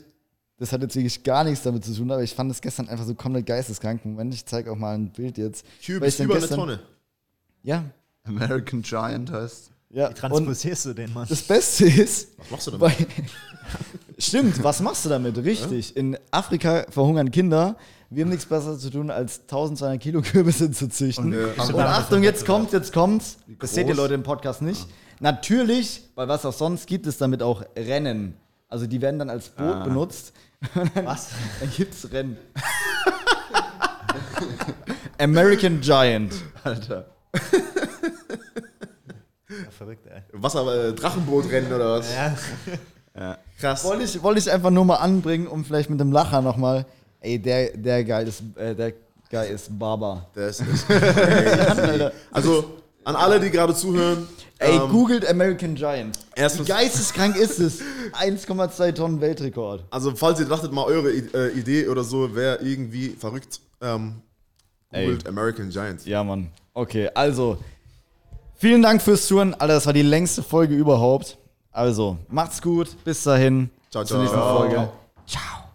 das hat jetzt wirklich gar nichts damit zu tun, aber ich fand es gestern einfach so komplett geisteskrank. Moment, ich zeige auch mal ein Bild jetzt. Kürbis dann über eine gestern- Tonne. Ja, American Giant heißt. ja. Wie Und transportierst du den, Mann? das Beste ist, Was machst du damit? weil, stimmt, was machst du damit? Richtig. In Afrika verhungern Kinder. Wir haben nichts Besseres zu tun, als 1200 Kilo Kürbisse zu züchten. Und, Und, äh, Achtung, jetzt kommt, jetzt kommt's. Das seht ihr? Leute im Podcast nicht. Natürlich, weil was auch sonst gibt es damit auch Rennen. Also die werden dann als Boot benutzt. Was? Dann gibt's Rennen. American Giant. Alter. Ja, verrückt, ey. Wasser, äh, Drachenbootrennen oder was? Ja. Krass. Wollte ich, wollte ich einfach nur mal anbringen, um vielleicht mit dem Lacher nochmal. Ey, der, der Guy ist, äh, der Guy ist Barber. Das ist crazy. Also, an alle, die gerade zuhören. Ey, ähm, googelt American Giant. Wie Erstens, geisteskrank ist es? 1,2 Tonnen Weltrekord. also falls ihr dachtet mal, eure äh, Idee oder so wäre irgendwie verrückt, ähm, googelt American Giant. Ja, Mann. Okay, also, vielen Dank fürs Zuhören. Alter, das war die längste Folge überhaupt. Also, macht's gut. Bis dahin. Ciao, Bis zur nächsten ciao. Folge. Ciao.